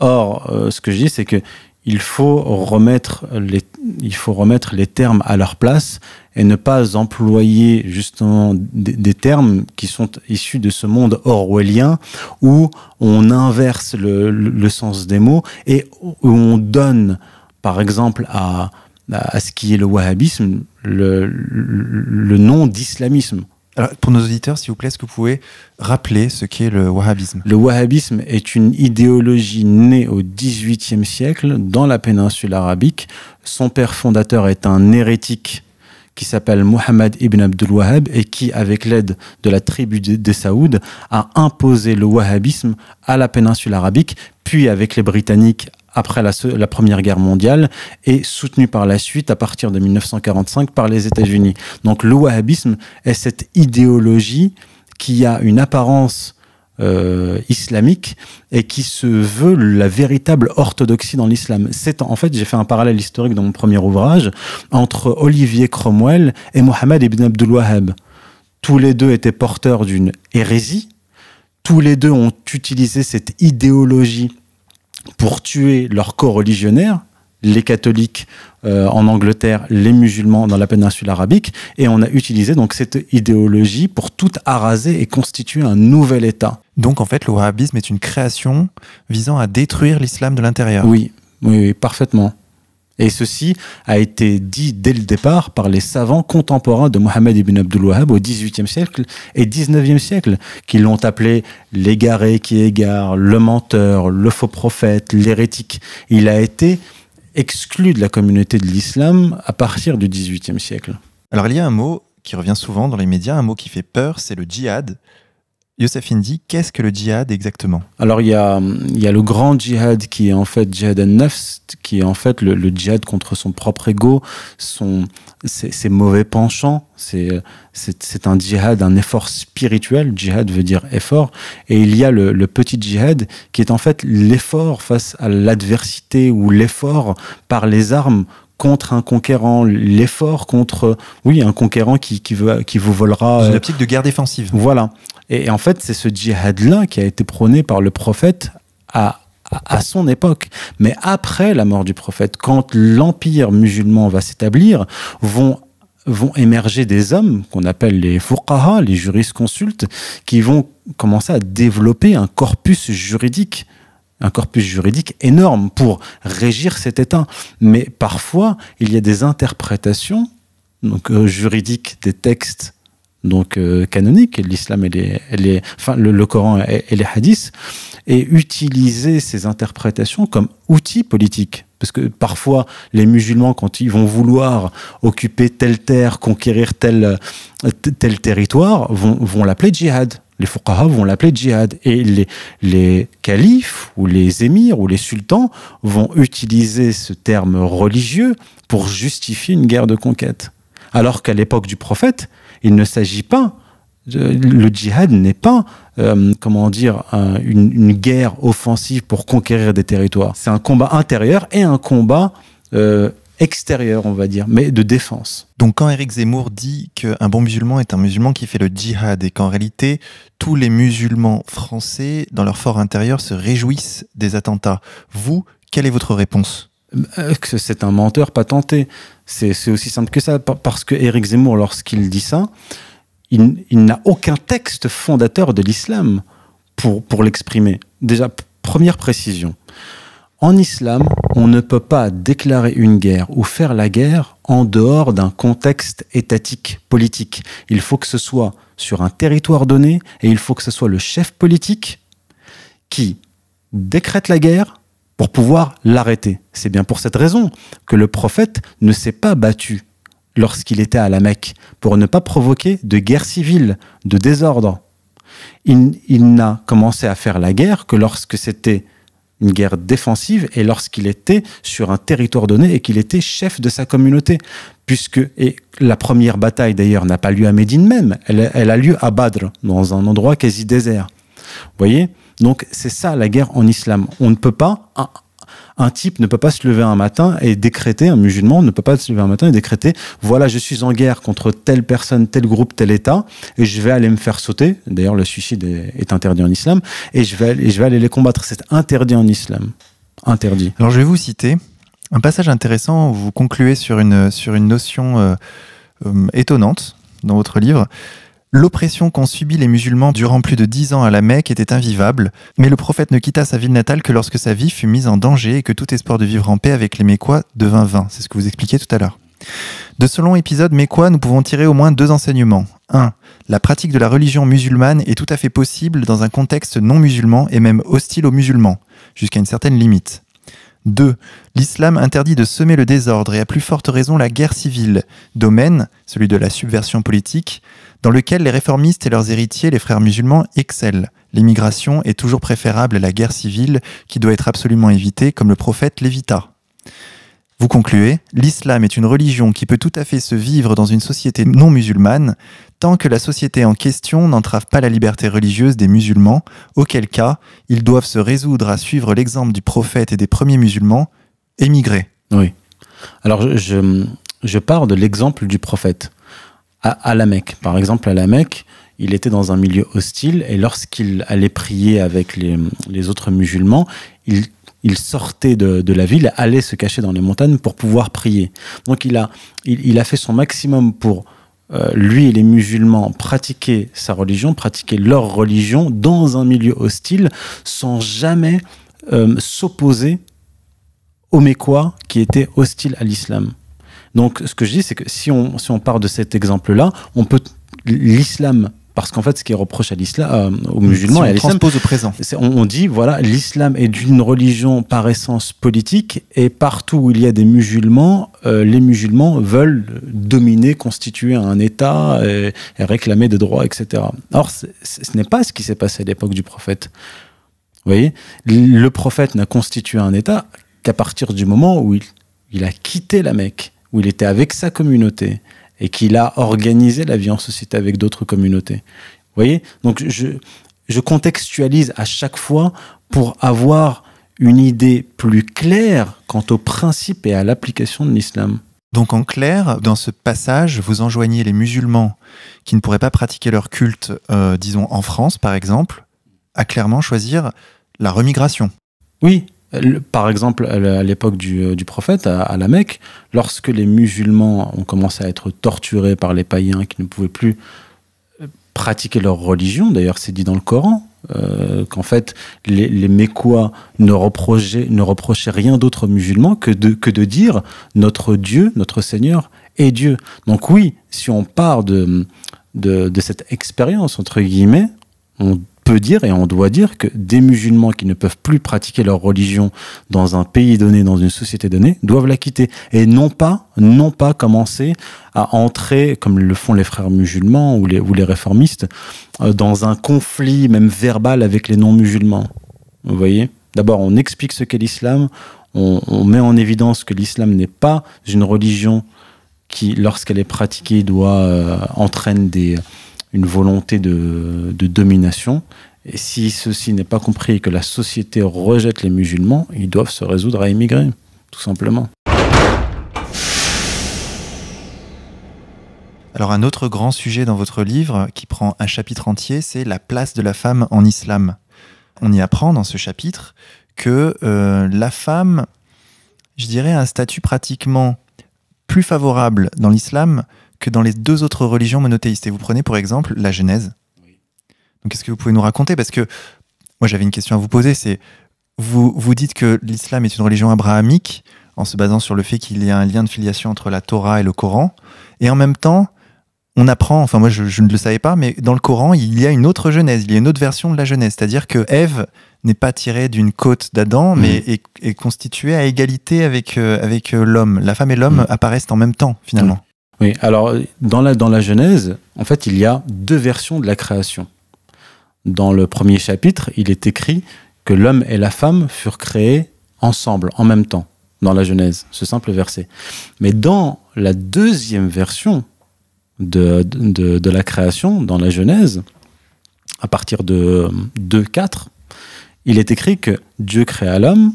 B: Or, euh, ce que je dis, c'est que il faut remettre les, il faut remettre les termes à leur place et ne pas employer justement des, termes qui sont issus de ce monde orwellien où on inverse le, le, le sens des mots et où on donne, par exemple, à, à ce qui est le wahhabisme le, le nom d'islamisme.
A: Alors, pour nos auditeurs, s'il vous plaît, est-ce que vous pouvez rappeler ce qu'est le wahhabisme?
B: Le wahhabisme est une idéologie née au XVIIIe siècle dans la péninsule arabique. Son père fondateur est un hérétique qui s'appelle Mohammed ibn Abdul Wahhab et qui, avec l'aide de la tribu des Saouds, a imposé le wahhabisme à la péninsule arabique, puis avec les Britanniques après la, Première Guerre mondiale et soutenu par la suite à partir de 1945 par les États-Unis. Donc le wahhabisme est cette idéologie qui a une apparence euh, islamique et qui se veut la véritable orthodoxie dans l'islam. C'est en fait, j'ai fait un parallèle historique dans mon premier ouvrage entre Olivier Cromwell et Mohammed ibn Abdul Wahhab. Tous les deux étaient porteurs d'une hérésie. Tous les deux ont utilisé cette idéologie pour tuer leurs co-religionnaires, les catholiques euh, en Angleterre, les musulmans dans la péninsule arabique, et on a utilisé donc cette idéologie pour tout araser et constituer un nouvel État.
A: Donc en fait, le wahhabisme est une création visant à détruire l'islam de l'intérieur.
B: Oui, oui, oui, parfaitement. Et ceci a été dit dès le départ par les savants contemporains de Mohammed ibn Abdul Wahhab au XVIIIe siècle et XIXe siècle, qui l'ont appelé l'égaré qui égare, le menteur, le faux prophète, l'hérétique. Il a été exclu de la communauté de l'islam à partir du XVIIIe siècle.
A: Alors il y a un mot qui revient souvent dans les médias, un mot qui fait peur, c'est le djihad. Youssef Indy, qu'est-ce que le djihad exactement?
B: Alors il y, a, y a le grand djihad qui est en fait djihad al-nafs, qui est en fait le, djihad contre son propre ego, son, ses, mauvais penchants. C'est, c'est, un djihad, un effort spirituel. Djihad veut dire effort. Et il y a le petit djihad qui est en fait l'effort face à l'adversité ou l'effort par les armes contre un conquérant, l'effort contre, oui, un conquérant qui, qui, veut, qui vous volera.
A: Une optique de guerre défensive.
B: Voilà. Et en fait, c'est ce djihad-là qui a été prôné par le prophète à, à son époque. Mais après la mort du prophète, quand l'empire musulman va s'établir, vont vont émerger des hommes qu'on appelle les fuqaha, les jurisconsultes, qui vont commencer à développer un corpus juridique un corpus juridique énorme pour régir cet État. Mais parfois, il y a des interprétations donc, euh, juridiques des textes donc euh, canoniques, l'islam et les, enfin le, Coran et, les hadiths, et utiliser ces interprétations comme outils politiques. Parce que parfois, les musulmans, quand ils vont vouloir occuper telle terre, conquérir tel, tel territoire, vont, vont l'appeler djihad les fuqaha vont l'appeler djihad. Et les, les califes ou les émirs ou les sultans vont utiliser ce terme religieux pour justifier une guerre de conquête. Alors qu'à l'époque du prophète, il ne s'agit pas, le djihad n'est pas, euh, comment dire, un, une, une, guerre offensive pour conquérir des territoires. C'est un combat intérieur et un combat euh, extérieur, on va dire, mais de défense.
A: Donc quand Éric Zemmour dit qu'un bon musulman est un musulman qui fait le djihad et qu'en réalité tous les musulmans français dans leur fort intérieur se réjouissent des attentats, vous, quelle est votre réponse?
B: C'est un menteur patenté. C'est aussi simple que ça, parce que Éric Zemmour, lorsqu'il dit ça, il, il n'a aucun texte fondateur de l'islam pour, pour l'exprimer. Déjà, première précision. En islam, on ne peut pas déclarer une guerre ou faire la guerre en dehors d'un contexte étatique, politique. Il faut que ce soit sur un territoire donné et il faut que ce soit le chef politique qui décrète la guerre pour pouvoir l'arrêter. C'est bien pour cette raison que le prophète ne s'est pas battu lorsqu'il était à la Mecque pour ne pas provoquer de guerre civile, de désordre. Il, n'a commencé à faire la guerre que lorsque c'était une guerre défensive et lorsqu'il était sur un territoire donné et qu'il était chef de sa communauté. Puisque, et la première bataille d'ailleurs n'a pas lieu à Médine même, elle, elle, a lieu à Badr, dans un endroit quasi désert. Vous voyez? Donc c'est ça la guerre en islam. On ne peut pas, un, type ne peut pas se lever un matin et décréter, un musulman ne peut pas se lever un matin et décréter, voilà, je suis en guerre contre telle personne, tel groupe, tel État, et je vais aller me faire sauter. D'ailleurs, le suicide est, interdit en islam, et je vais, et aller les combattre. C'est interdit en islam. Interdit.
A: Alors, je vais vous citer un passage intéressant où vous concluez sur une, sur une notion euh, euh, étonnante dans votre livre. L'oppression qu'ont subi les musulmans durant plus de dix ans à la Mecque était invivable, mais le prophète ne quitta sa ville natale que lorsque sa vie fut mise en danger et que tout espoir de vivre en paix avec les Mécois devint vain. C'est ce que vous expliquiez tout à l'heure. De ce long épisode mécois, nous pouvons tirer au moins deux enseignements. 1. La pratique de la religion musulmane est tout à fait possible dans un contexte non musulman et même hostile aux musulmans, jusqu'à une certaine limite. 2. L'islam interdit de semer le désordre et à plus forte raison la guerre civile, domaine, celui de la subversion politique, dans lequel les réformistes et leurs héritiers, les frères musulmans, excellent. L'immigration est toujours préférable à la guerre civile qui doit être absolument évitée, comme le prophète l'évita. Vous concluez, l'islam est une religion qui peut tout à fait se vivre dans une société non musulmane, tant que la société en question n'entrave pas la liberté religieuse des musulmans, auquel cas ils doivent se résoudre à suivre l'exemple du prophète et des premiers musulmans, émigrer.
B: Oui. Alors je, je pars de l'exemple du prophète. À, à la Mecque, par exemple, à la Mecque, il était dans un milieu hostile et lorsqu'il allait prier avec les, les autres musulmans, il il sortait de, la ville, allait se cacher dans les montagnes pour pouvoir prier. Donc il a, il, a fait son maximum pour euh, lui et les musulmans pratiquer sa religion, pratiquer leur religion dans un milieu hostile, sans jamais euh, s'opposer aux Mécois qui étaient hostiles à l'islam. Donc ce que je dis, c'est que si on, si on part de cet exemple-là, on peut l'islam parce qu'en fait, ce qui est reproche à l'islam, euh, aux musulmans et à l'islam,
A: au présent.
B: On, on, dit voilà, l'islam est d'une religion par essence politique, et partout où il y a des musulmans, euh, les musulmans veulent dominer, constituer un État et, réclamer des droits, etc. Or, ce n'est pas ce qui s'est passé à l'époque du prophète. Vous voyez, le prophète n'a constitué un État qu'à partir du moment où il, il a quitté la Mecque, où il était avec sa communauté et qu'il a organisé la vie en société avec d'autres communautés. Vous voyez? Donc je, je contextualise à chaque fois pour avoir une idée plus claire quant au principe et à l'application de l'islam.
A: Donc en clair, dans ce passage, vous enjoignez les musulmans qui ne pourraient pas pratiquer leur culte, euh, disons en France par exemple, à clairement choisir la remigration.
B: Oui, par exemple, à l'époque du, euh, prophète, à, la Mecque, lorsque les musulmans ont commencé à être torturés par les païens qui ne pouvaient plus euh, pratiquer leur religion, d'ailleurs c'est dit dans le Coran, euh, qu'en fait les, les Mécois ne reprochaient, ne reprochaient rien d'autre aux musulmans que de, que de dire notre Dieu, notre Seigneur est Dieu. Donc oui, si on part de, de, de cette expérience, entre guillemets, on peut dire et on doit dire que des musulmans qui ne peuvent plus pratiquer leur religion dans un pays donné, dans une société donnée, doivent la quitter et non pas, non pas commencer à entrer, comme le font les frères musulmans ou les, réformistes, euh, dans un conflit même verbal avec les non-musulmans. Vous voyez? D'abord, on explique ce qu'est l'islam, on, met en évidence que l'islam n'est pas une religion qui, lorsqu'elle est pratiquée, doit euh, entraîner des une volonté de, domination. Et si ceci n'est pas compris et que la société rejette les musulmans, ils doivent se résoudre à émigrer, tout simplement.
A: Alors un autre grand sujet dans votre livre, qui prend un chapitre entier, c'est la place de la femme en islam. On y apprend dans ce chapitre que euh, la femme, je dirais, a un statut pratiquement plus favorable dans l'islam que dans les deux autres religions monothéistes. Et vous prenez pour exemple la Genèse. Donc qu'est-ce que vous pouvez nous raconter? Parce que moi j'avais une question à vous poser, c'est vous, vous dites que l'islam est une religion abrahamique en se basant sur le fait qu'il y a un lien de filiation entre la Torah et le Coran. Et en même temps, on apprend, enfin moi je, ne le savais pas, mais dans le Coran, il y a une autre Genèse, il y a une autre version de la Genèse. C'est-à-dire que Ève n'est pas tirée d'une côte d'Adam, mais mm. est, constituée à égalité avec, euh, avec euh, l'homme. La femme et l'homme mm. apparaissent en même temps, finalement.
B: Oui, alors dans la, dans la Genèse, en fait, il y a deux versions de la création. Dans le premier chapitre, il est écrit que l'homme et la femme furent créés ensemble, en même temps, dans la Genèse, ce simple verset. Mais dans la deuxième version de, de, de la création, dans la Genèse, à partir de 2.4, il est écrit que Dieu créa l'homme,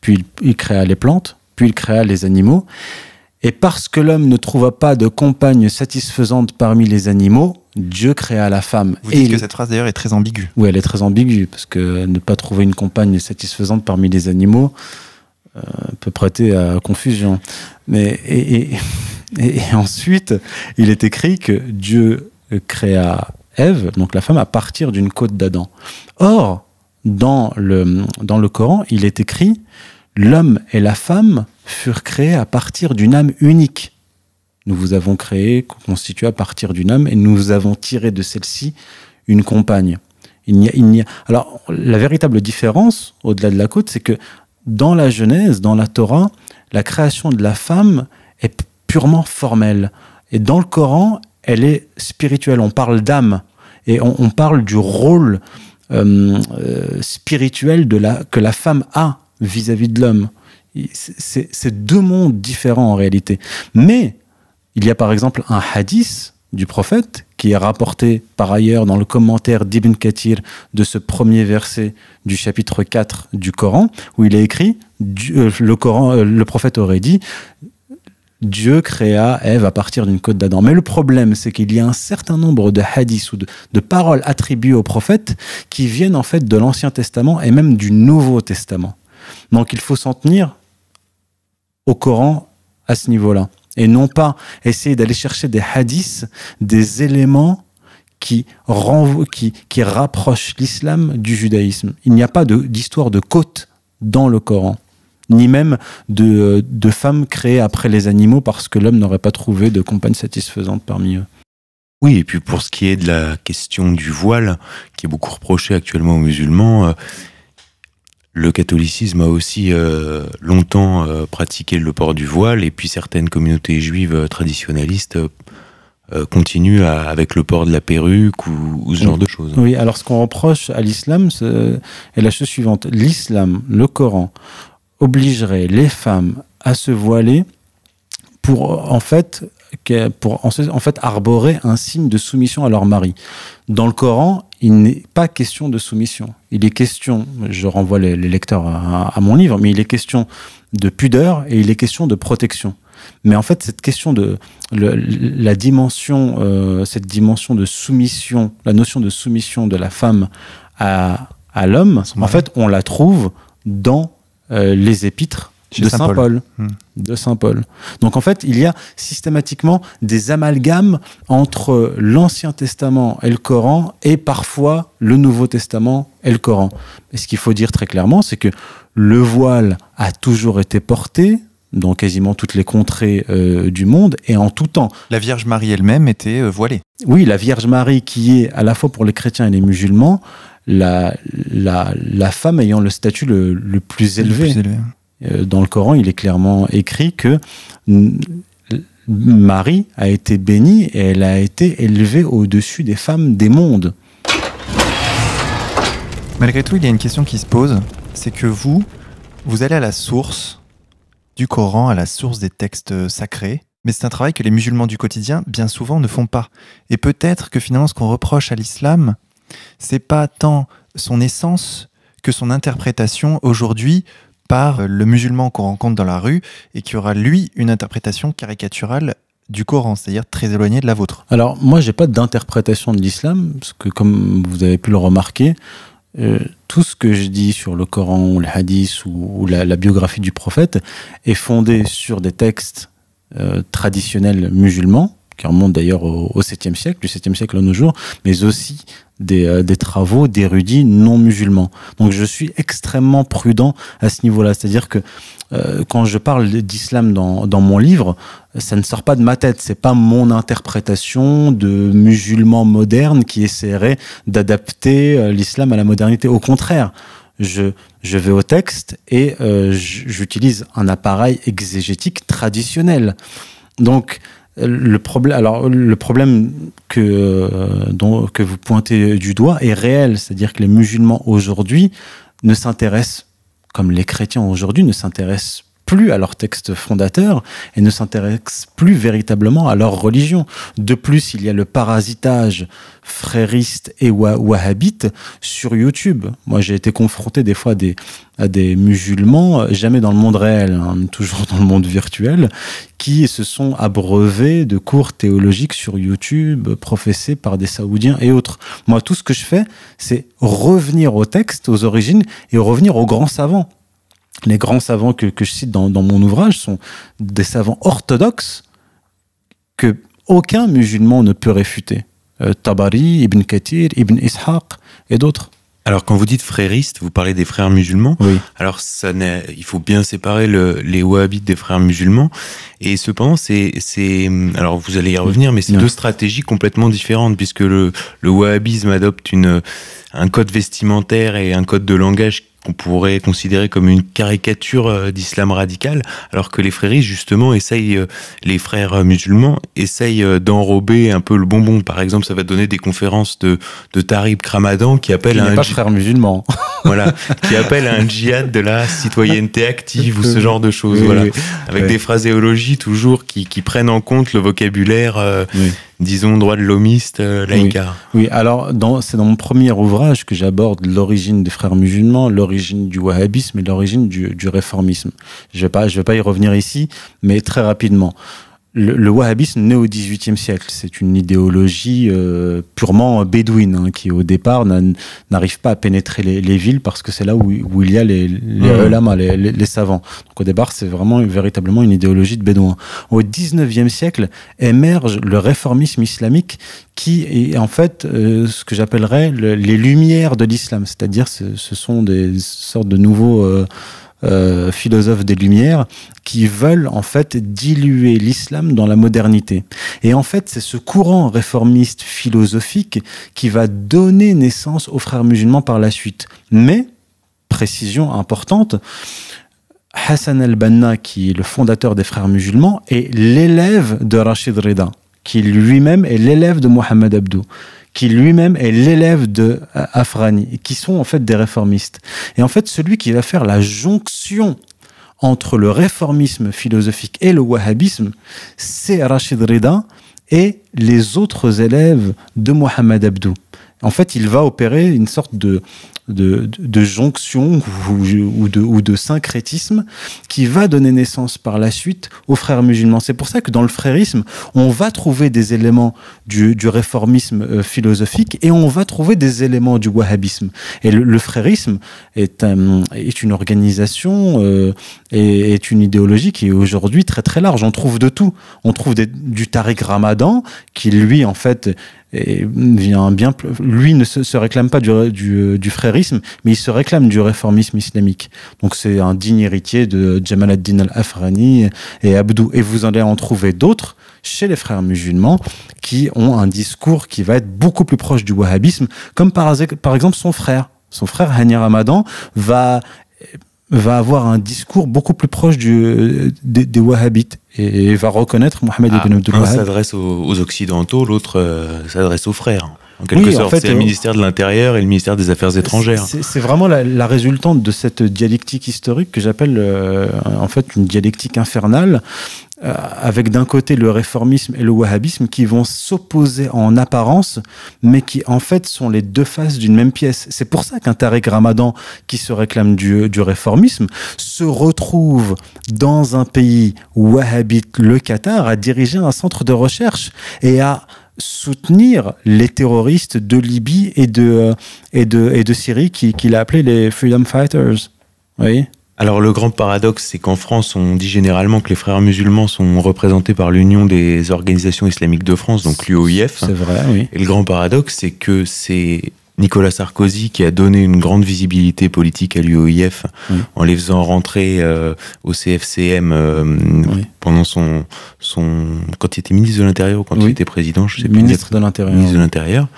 B: puis il créa les plantes, puis il créa les animaux, et parce que l'homme ne trouva pas de compagne satisfaisante parmi les animaux, Dieu créa la femme.
A: Vous dites que cette phrase d'ailleurs est très ambiguë.
B: Oui, elle est très ambiguë, parce que ne pas trouver une compagne satisfaisante parmi les animaux euh, peut prêter à confusion. Mais, et, et, ensuite, il est écrit que Dieu créa Ève, donc la femme, à partir d'une côte d'Adam. Or, dans le, dans le Coran, il est écrit l'homme et la femme furent créés à partir d'une âme unique. Nous vous avons créé, constitué à partir d'une âme, et nous avons tiré de celle-ci une compagne. Il a. Alors, la véritable différence, au-delà de la côte, c'est que dans la Genèse, dans la Torah, la création de la femme est purement formelle. Et dans le Coran, elle est spirituelle. On parle d'âme. Et on, parle du rôle euh, euh, spirituel que la femme a vis-à-vis de l'homme. C'est deux mondes différents en réalité. Mais il y a par exemple un hadith du prophète qui est rapporté par ailleurs dans le commentaire d'Ibn Kathir de ce premier verset du chapitre 4 du Coran, où il est écrit, euh, euh, le prophète aurait dit, Dieu créa Ève à partir d'une côte d'Adam. Mais le problème, c'est qu'il y a un certain nombre de hadiths ou de, paroles attribuées au prophète qui viennent en fait de l'Ancien Testament et même du Nouveau Testament. Donc il faut s'en tenir au Coran à ce niveau-là. Et non pas essayer d'aller chercher des hadiths, des éléments qui, rapprochent l'islam du judaïsme. Il n'y a pas d'histoire de, côte dans le Coran, ni même de, femmes créées après les animaux parce que l'homme n'aurait pas trouvé de compagne satisfaisante parmi eux.
C: Oui, et puis pour ce qui est de la question du voile, qui est beaucoup reproché actuellement aux musulmans, euh, le catholicisme a aussi euh, longtemps euh, pratiqué le port du voile, et puis certaines communautés juives euh, traditionnalistes continuent avec le port de la perruque ou, ce genre de choses.
B: Oui, alors ce qu'on reproche à l'islam est la chose suivante. L'islam, le Coran, obligerait les femmes à se voiler pour en fait pour en fait arborer un signe de soumission à leur mari. Dans le Coran, il n'est pas question de soumission. Il est question, je renvoie les, lecteurs à, mon livre, mais il est question de pudeur et il est question de protection. Mais en fait, cette question de la dimension, euh, cette dimension de soumission, la notion de soumission de la femme à, l'homme, en fait, on la trouve dans euh, les épîtres de Saint Paul. Hmm. De Saint Paul. Donc en fait, il y a systématiquement des amalgames entre l'Ancien Testament et le Coran et parfois le Nouveau Testament et le Coran. Mais ce qu'il faut dire très clairement, c'est que le voile a toujours été porté dans quasiment toutes les contrées euh, du monde et en tout temps.
A: La Vierge Marie elle-même était euh, voilée.
B: Oui, la Vierge Marie qui est à la fois pour les chrétiens et les musulmans la, la, la femme ayant le statut le, plus élevé. Le plus élevé. Euh, dans le Coran, il est clairement écrit que Marie a été bénie et elle a été élevée au-dessus des femmes des mondes.
A: Malgré tout, il y a une question qui se pose, c'est que vous, vous allez à la source du Coran, à la source des textes sacrés, mais c'est un travail que les musulmans du quotidien, bien souvent, ne font pas. Et peut-être que finalement, ce qu'on reproche à l'islam, c'est pas tant son essence que son interprétation aujourd'hui par le musulman qu'on rencontre dans la rue et qui aura lui une interprétation caricaturale du Coran, c'est-à-dire très éloignée de la vôtre.
B: Alors moi, j'ai pas d'interprétation de l'islam, parce que comme vous avez pu le remarquer, euh, tout ce que je dis sur le Coran, le hadith ou, la, biographie du prophète est fondé sur des textes euh, traditionnels musulmans, qui remontent d'ailleurs au, au 7e siècle, du 7e siècle à nos jours, mais aussi euh, des, travaux d'érudits non musulmans. Donc je suis extrêmement prudent à ce niveau-là. C'est-à-dire que euh, quand je parle d'islam dans, dans, mon livre, ça ne sort pas de ma tête. C'est pas mon interprétation de musulman moderne qui essaierait d'adapter euh, l'islam à la modernité. Au contraire, je, je vais au texte et j'utilise un appareil exégétique traditionnel. Donc, le problème, euh, que vous pointez du doigt est réel, c'est-à-dire que les musulmans aujourd'hui ne s'intéressent, comme les chrétiens aujourd'hui, ne s'intéressent plus à leur texte fondateur et ne s'intéressent plus véritablement à leur religion. De plus, il y a le parasitage frériste et wahhabite sur YouTube. Moi, j'ai été confronté des fois à des, musulmans, jamais dans le monde réel, hein, toujours dans le monde virtuel, qui se sont abreuvés de cours théologiques sur YouTube, professés par des Saoudiens et autres. Moi, tout ce que je fais, c'est revenir au texte, aux origines, et revenir aux grands savants les grands savants que, je cite dans, mon ouvrage sont des savants orthodoxes que aucun musulman ne peut réfuter. Euh, Tabari, Ibn Kathir, Ibn Ishaq et d'autres.
C: Alors, quand vous dites frériste, vous parlez des frères musulmans.
B: Oui.
C: Alors, ça il faut bien séparer les wahhabites des frères musulmans. Et cependant, c'est, alors vous allez y revenir, mais c'est deux stratégies complètement différentes, puisque le, le wahhabisme adopte une, un code vestimentaire et un code de langage qu'on pourrait considérer comme une caricature euh, d'islam radical, alors que les fréristes, justement, essayent, euh, les frères musulmans, essayent euh, d'enrober un peu le bonbon. Par exemple, ça va donner des conférences de, de Tarib Kramadan qui appelle
B: à
C: un...
B: pas frère musulman.
C: Voilà, qui appelle à un djihad de la citoyenneté active ou ce genre de choses, voilà. Avec des phraséologies toujours qui, qui, prennent en compte le vocabulaire disons, droit de l'homiste euh.
B: Oui. alors c'est dans mon premier ouvrage que j'aborde l'origine des frères musulmans, l'origine du wahhabisme et l'origine du, du, réformisme. Je ne vais, pas, je vais pas y revenir ici, mais très rapidement le, wahhabisme naît au XVIIIe siècle. C'est une idéologie euh, purement bédouine hein, qui, au départ, n'arrive pas à pénétrer les, villes parce que c'est là où, il y a les, les, les, savants. Donc au départ, c'est vraiment véritablement une idéologie de bédouin. Au XIXe siècle émerge le réformisme islamique qui est en fait euh, ce que j'appellerais les lumières de l'islam. C'est-à-dire, ce, ce, sont des sortes de nouveaux... Euh, euh, philosophes des Lumières qui veulent en fait diluer l'islam dans la modernité. Et en fait, c'est ce courant réformiste philosophique qui va donner naissance aux frères musulmans par la suite. Mais, précision importante, Hassan al-Banna, qui est le fondateur des frères musulmans, est l'élève de Rachid Reda, qui lui-même est l'élève de Mohamed Abdou qui lui-même est l'élève de euh, Afrani, qui sont en fait des réformistes. Et en fait, celui qui va faire la jonction entre le réformisme philosophique et le wahhabisme, c'est Rachid Rida et les autres élèves de Mohamed Abdou. En fait, il va opérer une sorte de, de, jonction ou, de, ou syncrétisme qui va donner naissance par la suite aux frères musulmans. C'est pour ça que dans le frérisme, on va trouver des éléments du, réformisme euh, philosophique et on va trouver des éléments du wahhabisme. Et le, frérisme est, un, est une organisation euh, et est une idéologie qui est aujourd'hui très très large. On trouve de tout. On trouve du Tariq Ramadan qui lui en fait vient bien lui ne se, réclame pas du, du, frérisme mais il se réclame du réformisme islamique. Donc c'est un digne héritier de Jamal ad-Din al-Afrani et Abdou. Et vous allez en trouver d'autres chez les frères musulmans qui ont un discours qui va être beaucoup plus proche du wahhabisme comme par, par exemple son frère. Son frère Hani Ramadan va va avoir un discours beaucoup plus proche du, des, des wahhabites et, va reconnaître Mohamed
C: ah,
B: ibn Abdul
C: Un s'adresse aux, Occidentaux, l'autre euh, s'adresse aux frères. En quelque sorte, c'est le euh, ministère de l'Intérieur et le ministère des Affaires étrangères.
B: C'est vraiment la, résultante de cette dialectique historique que j'appelle euh, en fait une dialectique infernale, euh, avec d'un côté le réformisme et le wahhabisme qui vont s'opposer en apparence, mais qui en fait sont les deux faces d'une même pièce. C'est pour ça qu'un Tariq Ramadan qui se réclame du, du réformisme se retrouve dans un pays wahhabite, le Qatar, à diriger un centre de recherche et à soutenir les terroristes de Libye et de, euh, et de, et de Syrie qu'il qui a appelé les Freedom Fighters. Oui.
C: Alors le grand paradoxe, c'est qu'en France, on dit généralement que les frères musulmans sont représentés par l'Union des organisations islamiques de France, donc l'UOIF.
B: C'est vrai, oui.
C: Et le grand paradoxe, c'est que c'est Nicolas Sarkozy qui a donné une grande visibilité politique à l'UOIF en les faisant rentrer euh, au CFCM euh, pendant son, son quand il était ministre de l'Intérieur ou quand il était président, je sais
B: plus. Ministre de l'Intérieur.
C: Ministre de l'Intérieur.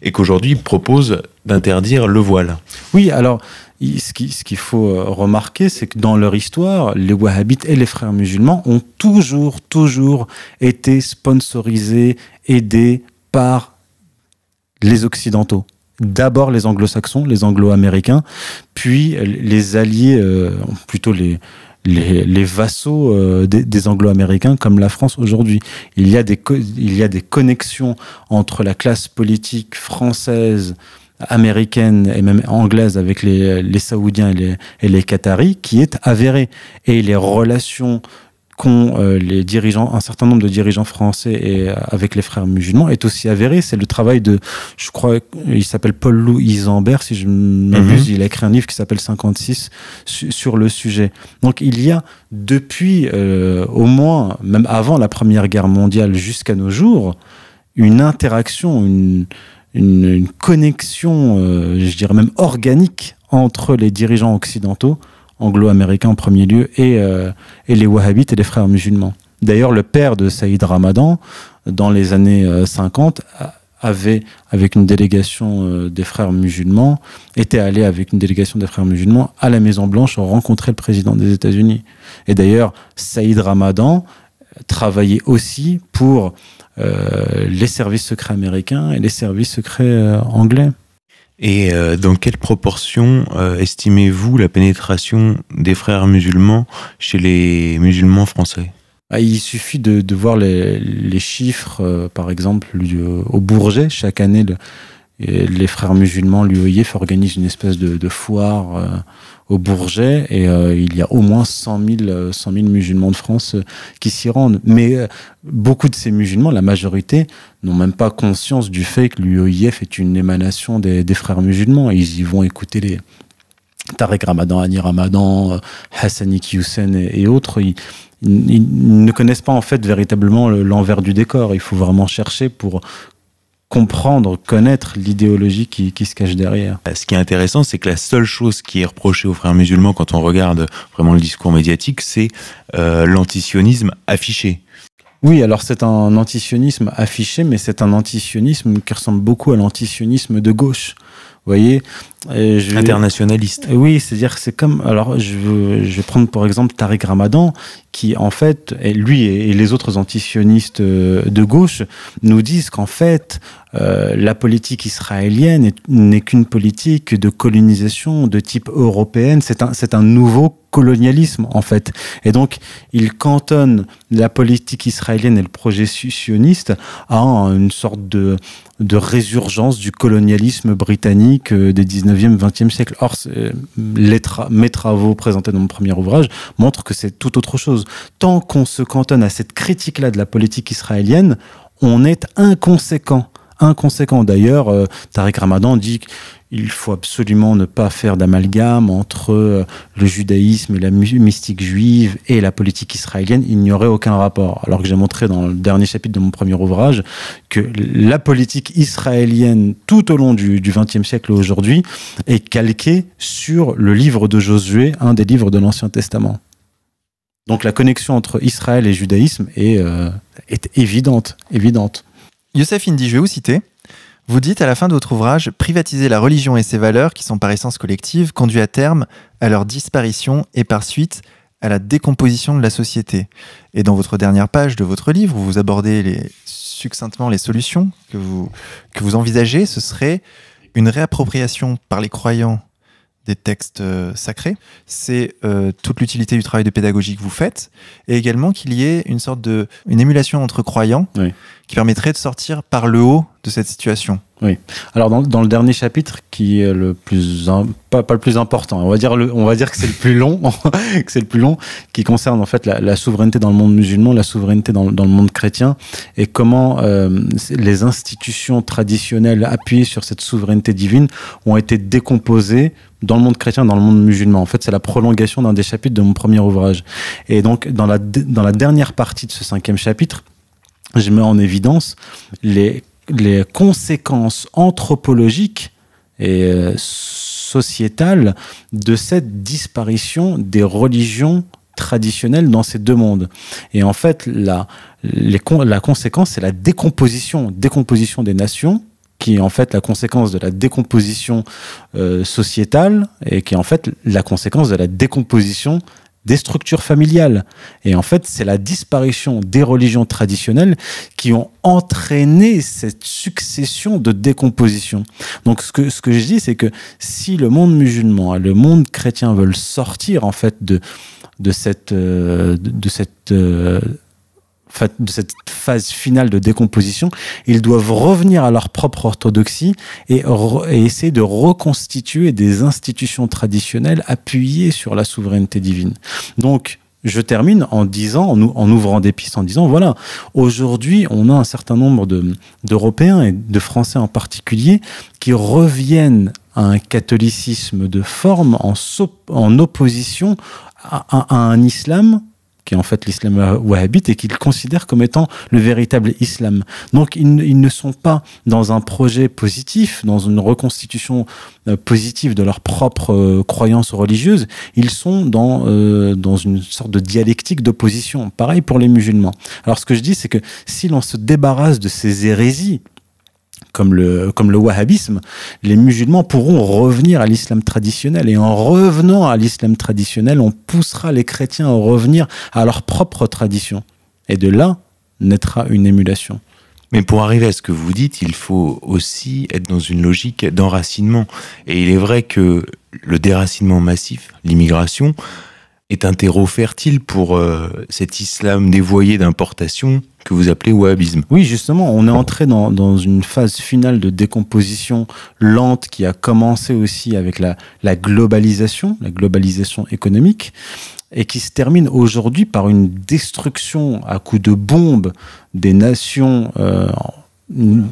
C: Et qu'aujourd'hui, il propose d'interdire le voile.
B: Oui, alors ce qu'il ce qu'il faut euh, remarquer, c'est que dans leur histoire, les wahhabites et les frères musulmans ont toujours, toujours été sponsorisés, aidés par les Occidentaux d'abord les anglo-saxons, les anglo-américains, puis les alliés, euh, plutôt les, les, vassaux euh, des, anglo-américains comme la France aujourd'hui. Il, y a des il y a des connexions entre la classe politique française, américaine et même anglaise avec les, les Saoudiens et les, et les Qataris qui est avérée. Et les relations qu'ont euh, les dirigeants, un certain nombre de dirigeants français et euh, avec les frères musulmans est aussi avéré. C'est le travail de, je crois, il s'appelle Paul-Loup Isambert, si je m'abuse. Mhm. Il a écrit un livre qui s'appelle 56 sur le sujet. Donc il y a depuis euh, au moins, même avant la Première Guerre mondiale jusqu'à nos jours, une interaction, une, une, une connexion, je dirais même organique entre les dirigeants occidentaux anglo-américains en premier lieu, et, euh, et les wahhabites et les frères musulmans. D'ailleurs, le père de Saïd Ramadan, dans les années 50, euh, avait, avec une délégation euh, des frères musulmans, était allé avec une délégation des frères musulmans à la Maison Blanche rencontrer le président des États-Unis. Et d'ailleurs, Saïd Ramadan travaillait aussi pour les services secrets américains et les services secrets anglais.
C: Et dans quelle proportion estimez-vous la pénétration des frères musulmans chez les musulmans français?
B: Ah, il suffit de, voir les, chiffres, euh, par exemple, au Bourget, chaque année, les frères musulmans, l'UEIF, organisent une espèce de, de foire euh, au Bourget et euh, il y a au moins 100 000, 100 000 musulmans de France qui s'y rendent. Mais beaucoup de ces musulmans, la majorité, n'ont même pas conscience du fait que l'UEIF est une émanation des, des frères musulmans. Ils y vont écouter les, Tarek Ramadan, Ani Ramadan, Hassani Hussein et, et autres. Ils, ils ne connaissent pas en fait véritablement l'envers du décor. Il faut vraiment chercher pour comprendre, connaître l'idéologie qui, se cache derrière.
C: Ce qui est intéressant, c'est que la seule chose qui est reprochée aux frères musulmans quand on regarde vraiment le discours médiatique, c'est euh, l'antisionisme affiché.
B: Oui, alors c'est un antisionisme affiché, mais c'est un antisionisme qui ressemble beaucoup à l'antisionisme de gauche. Vous voyez
C: je Internationaliste.
B: Oui, c'est-à-dire que c'est comme. Alors, je, veux, je vais prendre pour exemple Tariq Ramadan, qui en fait, lui et les autres antisionistes euh, de gauche nous disent qu'en fait, euh, la politique israélienne n'est qu'une politique de colonisation de type européenne. C'est un, c'est un nouveau colonialisme en fait. Et donc, il cantonne la politique israélienne et le projet sioniste à une sorte de, de résurgence du colonialisme britannique euh, des 19e, 20e siècle. Or, les mes travaux présentés dans mon premier ouvrage montrent que c'est tout autre chose. Tant qu'on se cantonne à cette critique-là de la politique israélienne, on est inconséquent inconséquent. D'ailleurs, euh, Tariq Ramadan dit qu'il faut absolument ne pas faire d'amalgame entre euh, le judaïsme et la mystique juive et la politique israélienne. Il n'y aurait aucun rapport. Alors que j'ai montré dans le dernier chapitre de mon premier ouvrage que la politique israélienne tout au long du XXe siècle aujourd'hui est calquée sur le livre de Josué, un des livres de l'Ancien Testament. Donc la connexion entre Israël et judaïsme est, euh, évidente, évidente.
A: Youssef Indy, je vais vous citer. Vous dites à la fin de votre ouvrage Privatiser la religion et ses valeurs, qui sont par essence collectives, conduit à terme à leur disparition et par suite à la décomposition de la société. Et dans votre dernière page de votre livre, vous abordez succinctement les solutions que vous, que vous envisagez, ce serait une réappropriation par les croyants des textes euh, sacrés. C'est euh, toute l'utilité du travail de pédagogie que vous faites, et également qu'il y ait une sorte de une émulation entre croyants qui permettrait de sortir par le haut de cette situation.
B: Oui. Alors dans, dans, le dernier chapitre, qui est le plus pas, pas, le plus important, on va dire le, on va dire que c'est le plus long, que c'est le plus long, qui concerne en fait la, la, souveraineté dans le monde musulman, la souveraineté dans, dans le monde chrétien, et comment euh, les institutions traditionnelles appuyées sur cette souveraineté divine ont été décomposées dans le monde chrétien, dans le monde musulman. En fait, c'est la prolongation d'un des chapitres de mon premier ouvrage. Et donc, dans la, dans la dernière partie de ce cinquième chapitre, je mets en évidence les, les conséquences anthropologiques et euh, sociétales de cette disparition des religions traditionnelles dans ces deux mondes. Et en fait, la, les, la conséquence, c'est la décomposition, décomposition des nations, qui est en fait la conséquence de la décomposition euh, sociétale et qui est en fait la conséquence de la décomposition des structures familiales. Et en fait, c'est la disparition des religions traditionnelles qui ont entraîné cette succession de décomposition. Donc, ce que, ce que je dis, c'est que si le monde musulman et le monde chrétien veulent sortir, en fait, de, de cette, euh, de, cette, euh, de cette phase finale de décomposition, ils doivent revenir à leur propre orthodoxie et, essayer de reconstituer des institutions traditionnelles appuyées sur la souveraineté divine. Donc, je termine en disant, en, ouvrant des pistes, en disant, voilà, aujourd'hui, on a un certain nombre d'Européens et de Français en particulier qui reviennent à un catholicisme de forme en, en opposition à un islam qui est en fait l'islam wahhabite et qu'ils considèrent comme étant le véritable islam. Donc ils, ne sont pas dans un projet positif, dans une reconstitution euh, positive de leur propre euh, croyance religieuse, ils sont dans, euh, dans une sorte de dialectique d'opposition. Pareil pour les musulmans. Alors ce que je dis, c'est que si l'on se débarrasse de ces hérésies, comme le, wahhabisme, les musulmans pourront revenir à l'islam traditionnel. Et en revenant à l'islam traditionnel, on poussera les chrétiens à revenir à leur propre tradition. Et de là naîtra une émulation.
C: Mais pour arriver à ce que vous dites, il faut aussi être dans une logique d'enracinement. Et il est vrai que le déracinement massif, l'immigration, est un terreau fertile pour euh, cet islam dévoyé d'importation que vous appelez wahhabisme.
B: Oui, justement, on est entré dans, une phase finale de décomposition lente qui a commencé aussi avec la, la globalisation, la globalisation économique, et qui se termine aujourd'hui par une destruction à coups de bombes des nations, euh,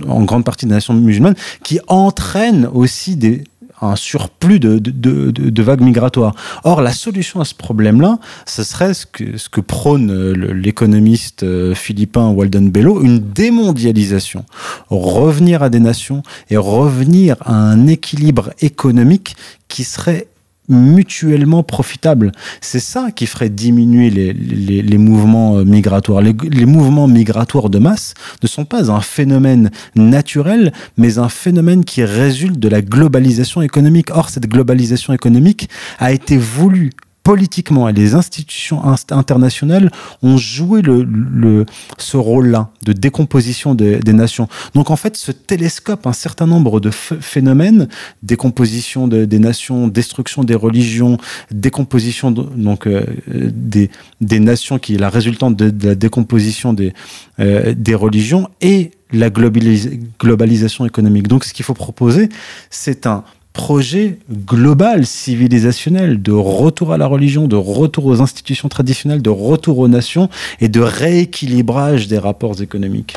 B: en grande partie des nations musulmanes, qui entraîne aussi des, un surplus de, vagues migratoires. Or, la solution à ce problème-là, ce serait ce que, ce que prône euh, l'économiste euh, philippin Walden Bello, une démondialisation. Revenir à des nations et revenir à un équilibre économique qui serait mutuellement profitable. C'est ça qui ferait diminuer les, les, mouvements euh, migratoires. Les, les, mouvements migratoires de masse ne sont pas un phénomène naturel, mais un phénomène qui résulte de la globalisation économique. Or, cette globalisation économique a été voulue politiquement et les institutions internationales ont joué le, le ce rôle-là de décomposition des, nations. Donc en fait, ce télescope un certain nombre de phénomènes, décomposition de, des nations, destruction des religions, décomposition donc euh, des, des nations qui est la résultante de, la décomposition des, euh, des religions et la globalis globalisation économique. Donc ce qu'il faut proposer, c'est un projet global civilisationnel de retour à la religion, de retour aux institutions traditionnelles, de retour aux nations et de rééquilibrage des rapports économiques.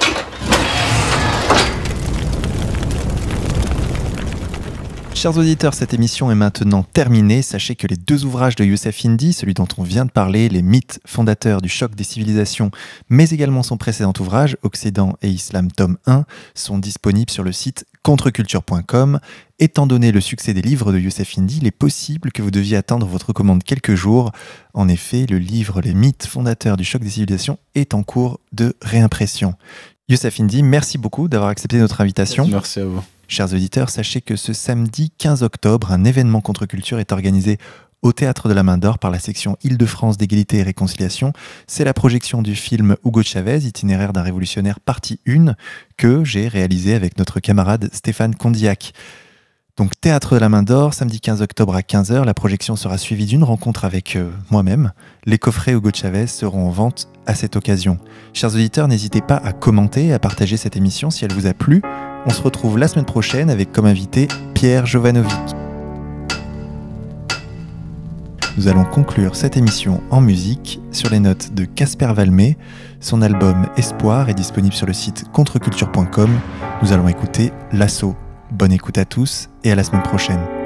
A: Chers auditeurs, cette émission est maintenant terminée. Sachez que les deux ouvrages de Youssef Indy, celui dont on vient de parler, Les mythes fondateurs du choc des civilisations, mais également son précédent ouvrage, Occident et Islam, tome 1, sont disponibles sur le site contreculture.com. Étant donné le succès des livres de Youssef Indy, il est possible que vous deviez attendre votre commande quelques jours. En effet, le livre Les mythes fondateurs du choc des civilisations est en cours de réimpression. Youssef Indy, merci beaucoup d'avoir accepté notre invitation.
B: Merci à vous.
A: Chers auditeurs, sachez que ce samedi 15 octobre, un événement contre-culture est organisé au Théâtre de la Main d'Or par la section Île-de-France d'égalité et réconciliation. C'est la projection du film Hugo Chavez, itinéraire d'un révolutionnaire partie 1, que j'ai réalisé avec notre camarade Stéphane Condiac. Donc Théâtre de la Main d'Or, samedi 15 octobre à 15h, la projection sera suivie d'une rencontre avec euh, moi-même. Les coffrets Hugo Chavez seront en vente à cette occasion. Chers auditeurs, n'hésitez pas à commenter et à partager cette émission si elle vous a plu. On se retrouve la semaine prochaine avec comme invité Pierre Jovanovic. Nous allons conclure cette émission en musique sur les notes de Casper Valmé. Son album Espoir est disponible sur le site contreculture.com. Nous allons écouter L'Assaut. Bonne écoute à tous et à la semaine prochaine.